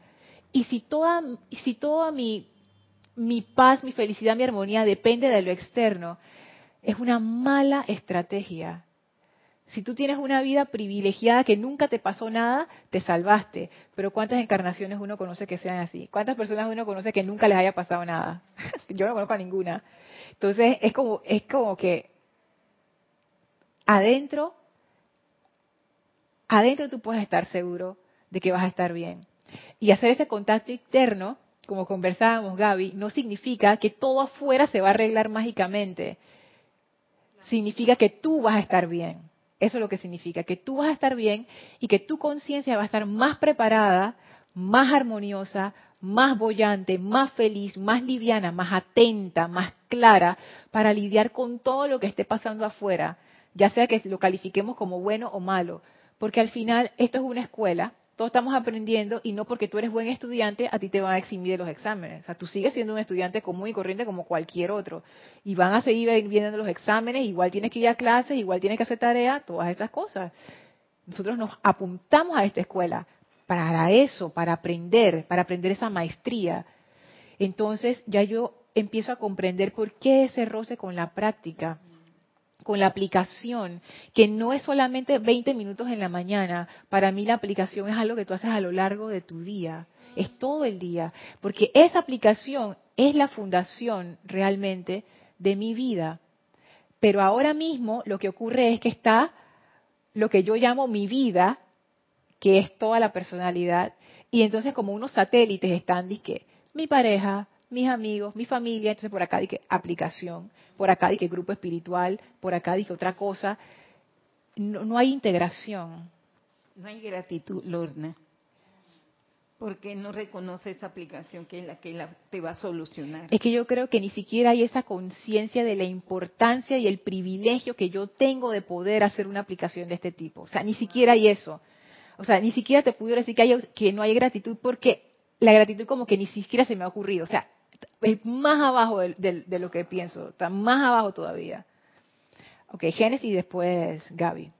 Y si toda, si toda mi, mi paz, mi felicidad, mi armonía depende de lo externo, es una mala estrategia. Si tú tienes una vida privilegiada que nunca te pasó nada, te salvaste. Pero ¿cuántas encarnaciones uno conoce que sean así? ¿Cuántas personas uno conoce que nunca les haya pasado nada? Yo no conozco a ninguna. Entonces es como, es como que adentro, adentro tú puedes estar seguro de que vas a estar bien. Y hacer ese contacto interno, como conversábamos Gaby, no significa que todo afuera se va a arreglar mágicamente. Significa que tú vas a estar bien. Eso es lo que significa, que tú vas a estar bien y que tu conciencia va a estar más preparada, más armoniosa, más bollante, más feliz, más liviana, más atenta, más clara para lidiar con todo lo que esté pasando afuera, ya sea que lo califiquemos como bueno o malo, porque al final esto es una escuela, todos estamos aprendiendo y no porque tú eres buen estudiante a ti te van a eximir de los exámenes, o sea, tú sigues siendo un estudiante común y corriente como cualquier otro y van a seguir viendo los exámenes, igual tienes que ir a clases, igual tienes que hacer tareas, todas esas cosas. Nosotros nos apuntamos a esta escuela para eso, para aprender, para aprender esa maestría. Entonces ya yo empiezo a comprender por qué ese roce con la práctica, con la aplicación, que no es solamente 20 minutos en la mañana. Para mí la aplicación es algo que tú haces a lo largo de tu día, es todo el día, porque esa aplicación es la fundación realmente de mi vida. Pero ahora mismo lo que ocurre es que está lo que yo llamo mi vida, que es toda la personalidad. Y entonces como unos satélites están, que mi pareja, mis amigos, mi familia, entonces por acá dije aplicación, por acá dije grupo espiritual, por acá dije otra cosa. No, hay integración. No hay gratitud, Lorna. Porque no reconoce esa aplicación que es la que te va a solucionar. Es que yo creo que ni siquiera hay esa conciencia de la importancia y el privilegio que yo tengo de poder hacer una aplicación de este tipo. O sea, ni siquiera hay eso. O sea, ni siquiera te pudiera decir que, hay, que no hay gratitud porque la gratitud como que ni siquiera se me ha ocurrido. O sea, es más abajo de, lo que pienso, está más abajo todavía. Ok, Génesis y después Gaby.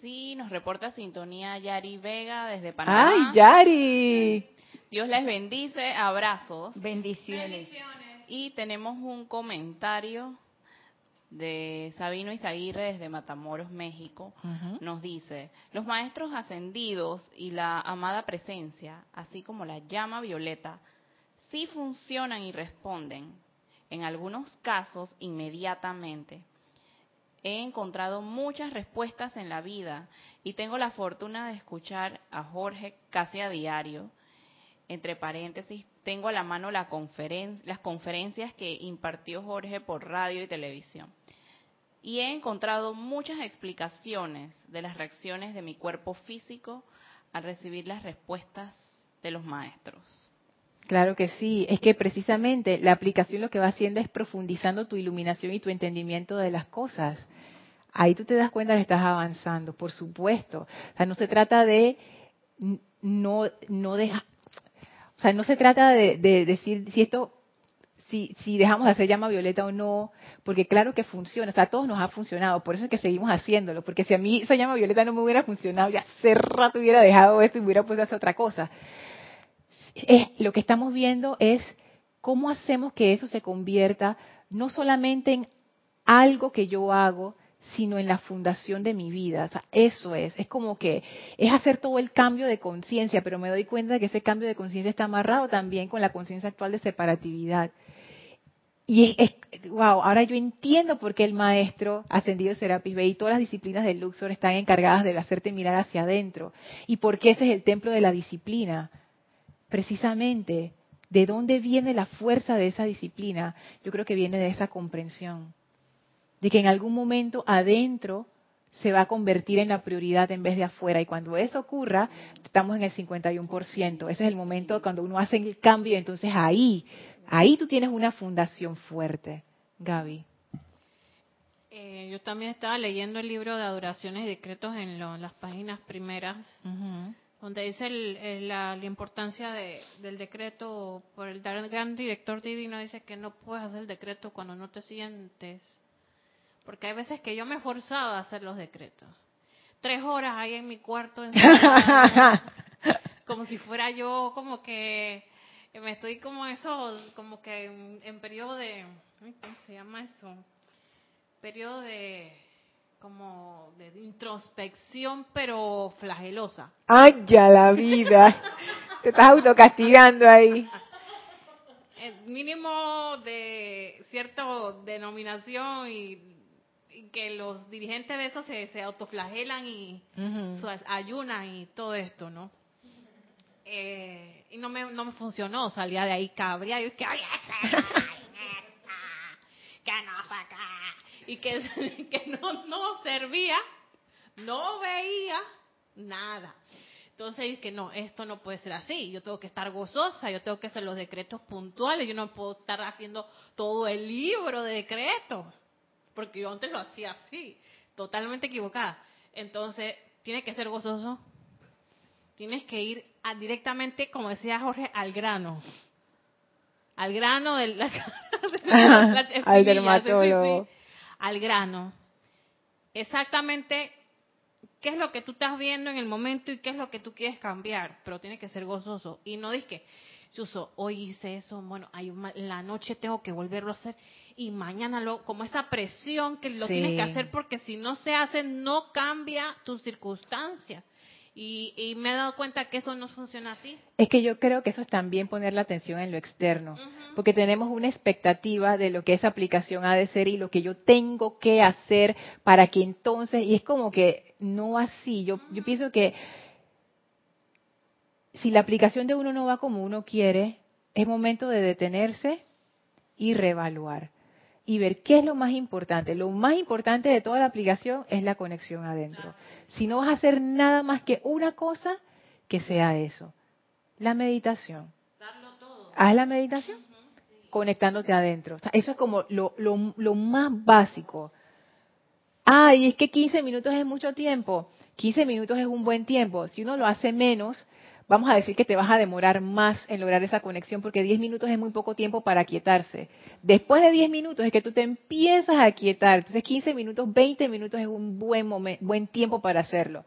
Sí, nos reporta sintonía Yari Vega desde Panamá. ¡Ay, Yari! Dios les bendice, abrazos. Bendiciones. Y tenemos un comentario de Sabino Izaguirre desde Matamoros, México, nos dice, los maestros ascendidos y la amada presencia, así como la llama violeta, sí funcionan y responden, en algunos casos inmediatamente. He encontrado muchas respuestas en la vida y tengo la fortuna de escuchar a Jorge casi a diario. Entre paréntesis, tengo a la mano la las conferencias que impartió Jorge por radio y televisión. Y he encontrado muchas explicaciones de las reacciones de mi cuerpo físico al recibir las respuestas de los maestros. Claro que sí, es que precisamente la aplicación lo que va haciendo es profundizando tu iluminación y tu entendimiento de las cosas. Ahí tú te das cuenta que estás avanzando, por supuesto. O sea, no se trata de no no dejar, o sea, no se trata de, decir si esto si, si, dejamos de hacer llama violeta o no, porque claro que funciona, o sea, a todos nos ha funcionado, por eso es que seguimos haciéndolo, porque si a mí esa llama violeta no me hubiera funcionado, ya hace rato hubiera dejado esto y hubiera puesto a hacer otra cosa es, lo que estamos viendo es cómo hacemos que eso se convierta no solamente en algo que yo hago, sino en la fundación de mi vida. eso es, es como que es hacer todo el cambio de conciencia, pero me doy cuenta de que ese cambio de conciencia está amarrado también con la conciencia actual de separatividad. Y es, wow, ahora yo entiendo por qué el maestro ascendido Serapis Bey y todas las disciplinas del Luxor están encargadas de hacerte mirar hacia adentro. Y por qué ese es el templo de la disciplina precisamente de dónde viene la fuerza de esa disciplina, yo creo que viene de esa comprensión, de que en algún momento adentro se va a convertir en la prioridad en vez de afuera. Y cuando eso ocurra, estamos en el 51%. Ese es el momento cuando uno hace el cambio, entonces ahí, ahí tú tienes una fundación fuerte. Gaby. Eh, yo también estaba leyendo el libro de adoraciones y decretos en, las páginas primeras donde dice la, importancia del decreto por el gran director divino, dice que no puedes hacer el decreto cuando no te sientes. Porque hay veces que yo me he forzado a hacer los decretos. Tres horas ahí en mi cuarto, como si fuera yo, como que me estoy como eso, como que en, en periodo de, ¿cómo se llama eso? Periodo de como de introspección, pero flagelosa. ¡Ay, ya la vida! Te estás autocastigando ahí. El mínimo de cierta denominación y, que los dirigentes de eso se, se autoflagelan y ayunan y todo esto, ¿no? Eh, y no me, no me funcionó, salía de ahí cabría y que, oye, que no saca y que, que no, no servía, no veía nada. Entonces es que no, esto no puede ser así. Yo tengo que estar gozosa, yo tengo que hacer los decretos puntuales, yo no puedo estar haciendo todo el libro de decretos, porque yo antes lo hacía así, totalmente equivocada. Entonces, tiene que ser gozoso, tienes que ir directamente, como decía Jorge, al grano. Al grano de la, al dermatólogo al grano. Exactamente qué es lo que tú estás viendo en el momento y qué es lo que tú quieres cambiar, pero tiene que ser gozoso. Y no dices que, uso hoy hice eso, bueno, hay la noche tengo que volverlo a hacer y mañana lo, como esa presión que lo tienes que hacer porque si no se hace no cambia tu circunstancia. Y, me he dado cuenta que eso no funciona así. Es que yo creo que eso es también poner la atención en lo externo, porque tenemos una expectativa de lo que esa aplicación ha de ser y lo que yo tengo que hacer para que entonces, y es como que no así, yo, yo pienso que si la aplicación de uno no va como uno quiere, es momento de detenerse y reevaluar y ver qué es lo más importante. Lo más importante de toda la aplicación es la conexión adentro. Si no vas a hacer nada más que una cosa, que sea eso. La meditación. Haz la meditación conectándote adentro. eso es como lo, lo, lo más básico. Ay, es que 15 minutos es mucho tiempo. 15 minutos es un buen tiempo. Si uno lo hace menos, vamos a decir que te vas a demorar más en lograr esa conexión porque 10 minutos es muy poco tiempo para aquietarse. Después de 10 minutos es que tú te empiezas a aquietar. Entonces 15 minutos, 20 minutos es un buen momento, buen tiempo para hacerlo.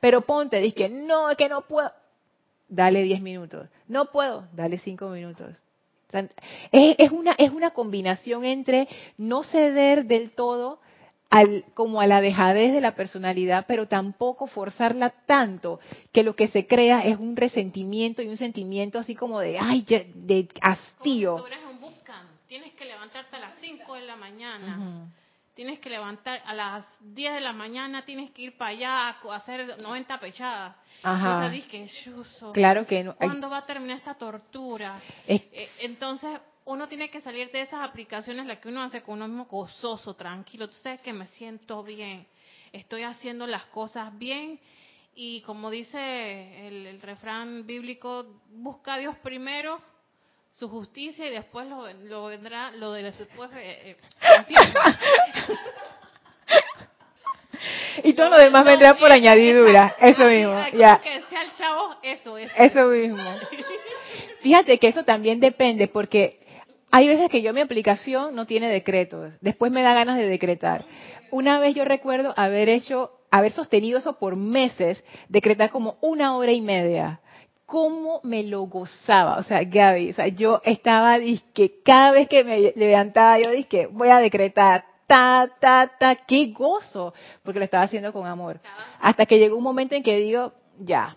Pero ponte, dices que no, es que no puedo. Dale 10 minutos. No puedo, dale 5 minutos. Es una, es una combinación entre no ceder del todo al, como a la dejadez de la personalidad, pero tampoco forzarla tanto que lo que se crea es un resentimiento y un sentimiento así como de, ay, de hastío. Como si tú eres un bootcamp. Tienes que levantarte a las 5 de la mañana. Ujú. Tienes que levantar a las 10 de la mañana, tienes que ir para allá a hacer 90 pechadas. Ajá. Entonces dije, "Chuzo, Claro que no. ¿cuándo va a terminar esta tortura? es- Eh, Entonces, uno tiene que salir de esas aplicaciones, las que uno hace con uno mismo gozoso, tranquilo. Tú sabes que me siento bien, estoy haciendo las cosas bien. Y como dice el, el refrán bíblico, busca a Dios primero, su justicia, y después lo, lo vendrá, lo de después. eh, eh, y todo lo demás vendrá por añadidura. Eso mismo. Ya. que el chavo, eso, eso. Eso mismo. Fíjate que eso también depende porque hay veces que yo mi aplicación no tiene decretos. Después me da ganas de decretar. Una vez yo recuerdo haber hecho, haber sostenido eso por meses, decretar como una hora y media. ¿Cómo me lo gozaba? O sea, Gaby, o sea, yo estaba, que cada vez que me levantaba, yo dije, voy a decretar, ta, ta, ta, qué gozo, porque lo estaba haciendo con amor. Hasta que llegó un momento en que digo, ya,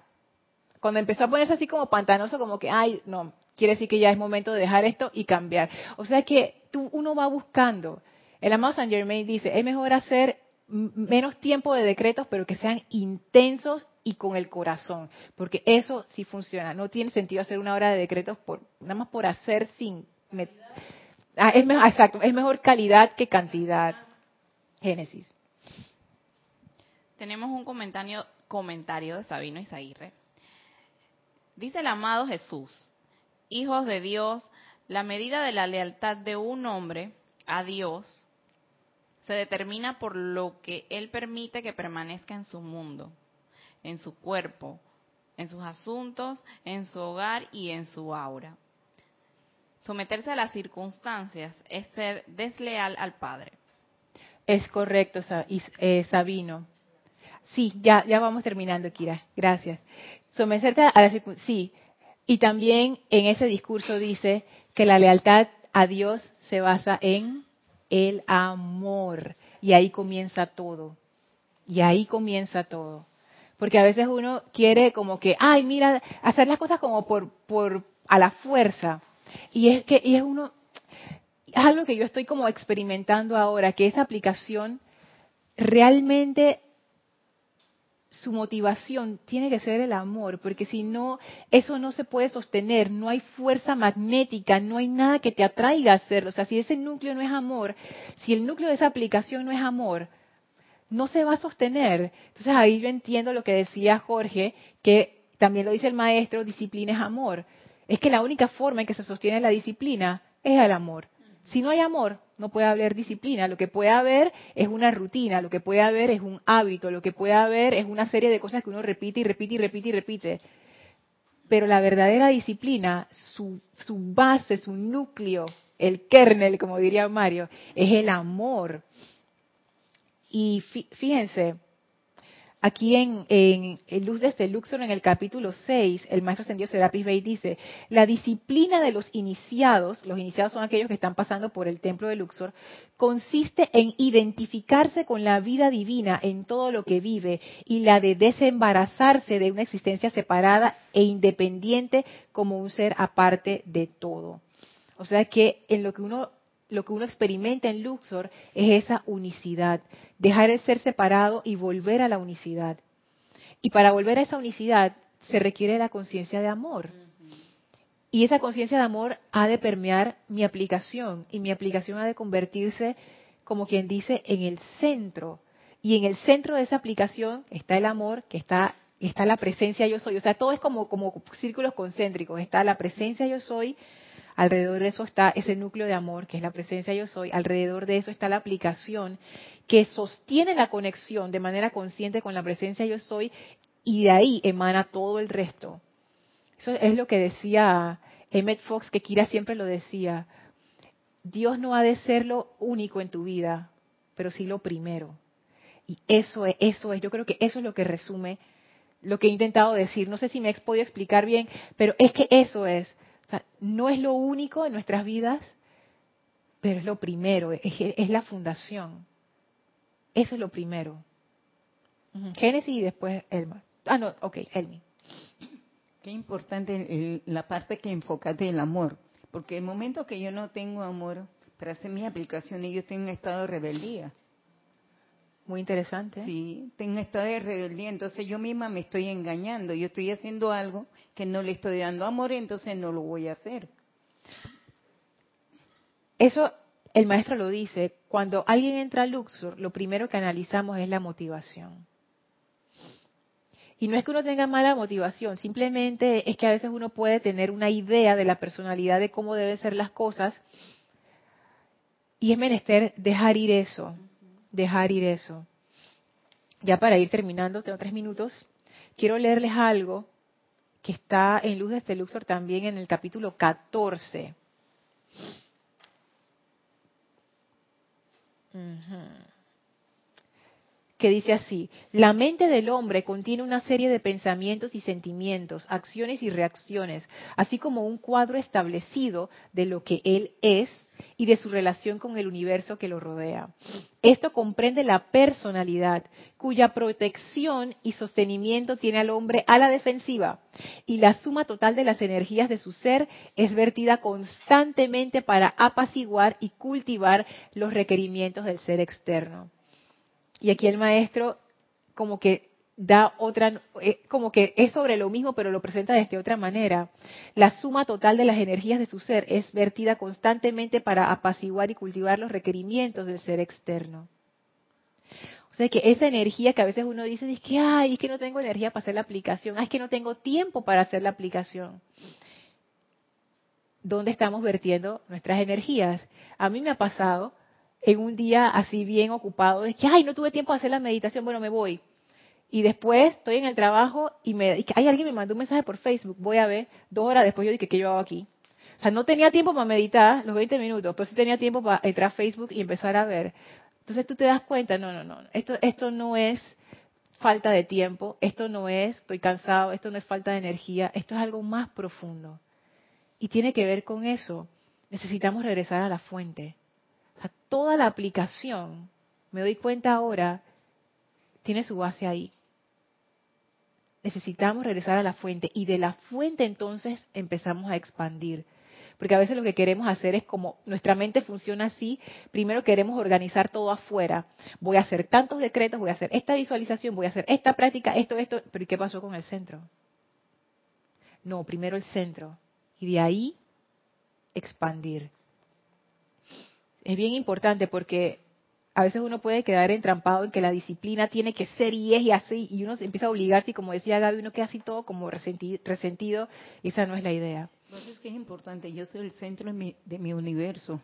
cuando empezó a ponerse así como pantanoso, como que, ay, no, quiere decir que ya es momento de dejar esto y cambiar. O sea que tú, uno va buscando. El amado Saint Germain dice, es mejor hacer menos tiempo de decretos, pero que sean intensos y con el corazón, porque eso sí funciona. No tiene sentido hacer una hora de decretos por nada más por hacer sin... Ah, es mejor, exacto, es mejor calidad que cantidad. Génesis. Tenemos un comentario, comentario de Sabino Izaguirre. Dice el amado Jesús, hijos de Dios, la medida de la lealtad de un hombre a Dios se determina por lo que Él permite que permanezca en su mundo, en su cuerpo, en sus asuntos, en su hogar y en su aura. Someterse a las circunstancias es ser desleal al Padre. Es correcto, eh, Sabino. Sí, ya, ya vamos terminando, Kira. Gracias. Someterte a la circun- sí. Y también en ese discurso dice que la lealtad a Dios se basa en el amor. Y ahí comienza todo. Y ahí comienza todo. Porque a veces uno quiere como que, ay, mira, hacer las cosas como por, por, a la fuerza. Y es que, y es uno, es algo que yo estoy como experimentando ahora, que esa aplicación realmente su motivación tiene que ser el amor, porque si no, eso no se puede sostener, no hay fuerza magnética, no hay nada que te atraiga a hacerlo. O sea, si ese núcleo no es amor, si el núcleo de esa aplicación no es amor, no se va a sostener. Entonces ahí yo entiendo lo que decía Jorge, que también lo dice el maestro, disciplina es amor. Es que la única forma en que se sostiene la disciplina es el amor. Si no hay amor, no puede haber disciplina. Lo que puede haber es una rutina, lo que puede haber es un hábito, lo que puede haber es una serie de cosas que uno repite y repite y repite y repite. Pero la verdadera disciplina, su, su base, su núcleo, el kernel, como diría Mario, es el amor. Y fí- fíjense, aquí en, en, Luz desde Luxor, en el capítulo 6, el maestro ascendido Serapis Bey dice, la disciplina de los iniciados, los iniciados son aquellos que están pasando por el templo de Luxor, consiste en identificarse con la vida divina en todo lo que vive y la de desembarazarse de una existencia separada e independiente como un ser aparte de todo. O sea que en lo que uno lo que uno experimenta en Luxor es esa unicidad, dejar el ser separado y volver a la unicidad. Y para volver a esa unicidad se requiere la conciencia de amor. Y esa conciencia de amor ha de permear mi aplicación y mi aplicación ha de convertirse, como quien dice, en el centro. Y en el centro de esa aplicación está el amor, que está está la presencia yo soy. O sea, todo es como como círculos concéntricos. Está la presencia yo soy, Alrededor de eso está ese núcleo de amor, que es la presencia yo soy. Alrededor de eso está la aplicación que sostiene la conexión de manera consciente con la presencia yo soy y de ahí emana todo el resto. Eso es lo que decía Emmett Fox, que Kira siempre lo decía. Dios no ha de ser lo único en tu vida, pero sí lo primero. Y eso es, eso es, yo creo que eso es lo que resume lo que he intentado decir. No sé si me he podido explicar bien, pero es que eso es O sea, no es lo único en nuestras vidas, pero es lo primero, es, es la fundación. Eso es lo primero. Génesis y después Elma. Ah, no, ok, Elmi. Qué importante el- la parte que enfocaste del amor, porque el momento que yo no tengo amor para hacer mis aplicaciones, yo estoy en un estado de rebeldía. Muy interesante. Sí, tengo un estado de rebeldía, entonces yo misma me estoy engañando, yo estoy haciendo algo que no le estoy dando amor, entonces no lo voy a hacer. Eso el maestro lo dice, cuando alguien entra a Luxor, lo primero que analizamos es la motivación. Y no es que uno tenga mala motivación, simplemente es que a veces uno puede tener una idea de la personalidad de cómo deben ser las cosas y es menester dejar ir eso, dejar ir eso. Ya para ir terminando, tengo tres minutos, quiero leerles algo que está en Luz de este Luxor también en el capítulo 14. Ujú. que dice así, la mente del hombre contiene una serie de pensamientos y sentimientos, acciones y reacciones, así como un cuadro establecido de lo que él es y de su relación con el universo que lo rodea. Esto comprende la personalidad, cuya protección y sostenimiento tiene al hombre a la defensiva, y la suma total de las energías de su ser es vertida constantemente para apaciguar y cultivar los requerimientos del ser externo. Y aquí el maestro como que da otra, eh, como que es sobre lo mismo, pero lo presenta de otra manera. La suma total de las energías de su ser es vertida constantemente para apaciguar y cultivar los requerimientos del ser externo. O sea que esa energía que a veces uno dice, es que, ay, es que no tengo energía para hacer la aplicación, ay, es que no tengo tiempo para hacer la aplicación. ¿Dónde estamos vertiendo nuestras energías? A mí me ha pasado en un día así bien ocupado, de que, ay, no tuve tiempo de hacer la meditación, bueno, me voy. Y después estoy en el trabajo y me, que, ay, alguien me mandó un mensaje por Facebook, voy a ver, dos horas después yo dije, ¿qué yo hago aquí? O sea, no tenía tiempo para meditar los 20 minutos, pero sí tenía tiempo para entrar a Facebook y empezar a ver. Entonces tú te das cuenta, no, no, no, esto, esto no es falta de tiempo, esto no es, estoy cansado, esto no es falta de energía, esto es algo más profundo. Y tiene que ver con eso. Necesitamos regresar a la fuente. O sea, toda la aplicación, me doy cuenta ahora, tiene su base ahí. Necesitamos regresar a la fuente y de la fuente entonces empezamos a expandir. Porque a veces lo que queremos hacer es como nuestra mente funciona así, primero queremos organizar todo afuera. Voy a hacer tantos decretos, voy a hacer esta visualización, voy a hacer esta práctica, esto, esto, pero ¿y qué pasó con el centro? No, primero el centro y de ahí expandir. Es bien importante porque a veces uno puede quedar entrampado en que la disciplina tiene que ser y es y así, y uno se empieza a obligarse y como decía Gaby, uno queda así todo como resentido, resentido esa no es la idea. Entonces, que es importante, yo soy el centro de mi, de mi universo.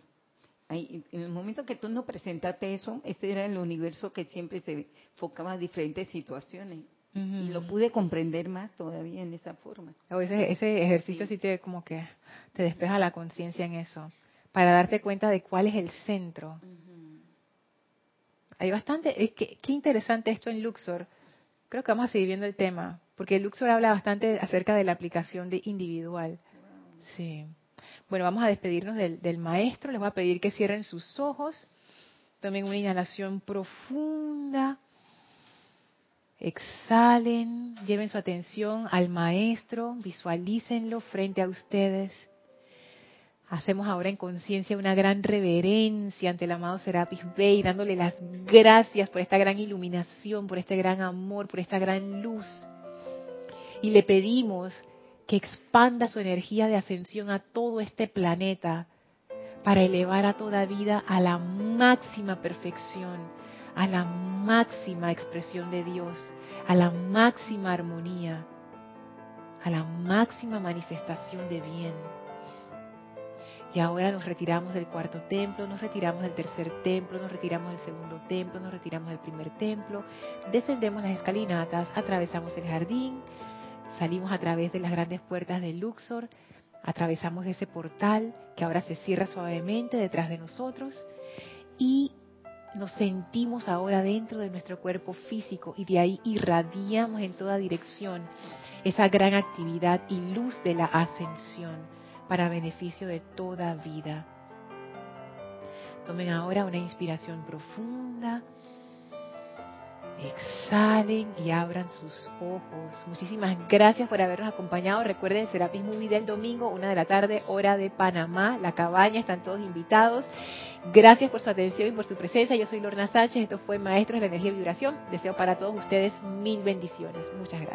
Ahí, en el momento que tú nos presentaste eso, ese era el universo que siempre se enfocaba a diferentes situaciones. Y lo pude comprender más todavía en esa forma. O ese, ese ejercicio sí. te como que te despeja la conciencia en eso, para darte cuenta de cuál es el centro. Hay bastante, es que qué interesante esto en Luxor. Creo que vamos a seguir viendo el tema, porque Luxor habla bastante acerca de la aplicación de individual. Sí. Bueno, vamos a despedirnos del, maestro. Les voy a pedir que cierren sus ojos. Tomen una inhalación profunda. Exhalen, lleven su atención al maestro, visualícenlo frente a ustedes. Hacemos ahora en conciencia una gran reverencia ante el amado Serapis Bey, dándole las gracias por esta gran iluminación, por este gran amor, por esta gran luz. Y le pedimos que expanda su energía de ascensión a todo este planeta para elevar a toda vida a la máxima perfección a la máxima expresión de Dios, a la máxima armonía, a la máxima manifestación de bien. Y ahora nos retiramos del cuarto templo, nos retiramos del tercer templo, nos retiramos del segundo templo, nos retiramos del primer templo, descendemos las escalinatas, atravesamos el jardín, salimos a través de las grandes puertas de Luxor, atravesamos ese portal que ahora se cierra suavemente detrás de nosotros y nos sentimos ahora dentro de nuestro cuerpo físico y de ahí irradiamos en toda dirección esa gran actividad y luz de la ascensión para beneficio de toda vida. Tomen ahora una inspiración profunda. Exhalen y abran sus ojos. Muchísimas gracias por habernos acompañado. Recuerden, Serapis Movie del domingo, una de la tarde, hora de Panamá, la cabaña, están todos invitados. Gracias por su atención y por su presencia. Yo soy Lorna Sánchez, esto fue Maestros de la Energía y Vibración. Deseo para todos ustedes mil bendiciones. Muchas gracias.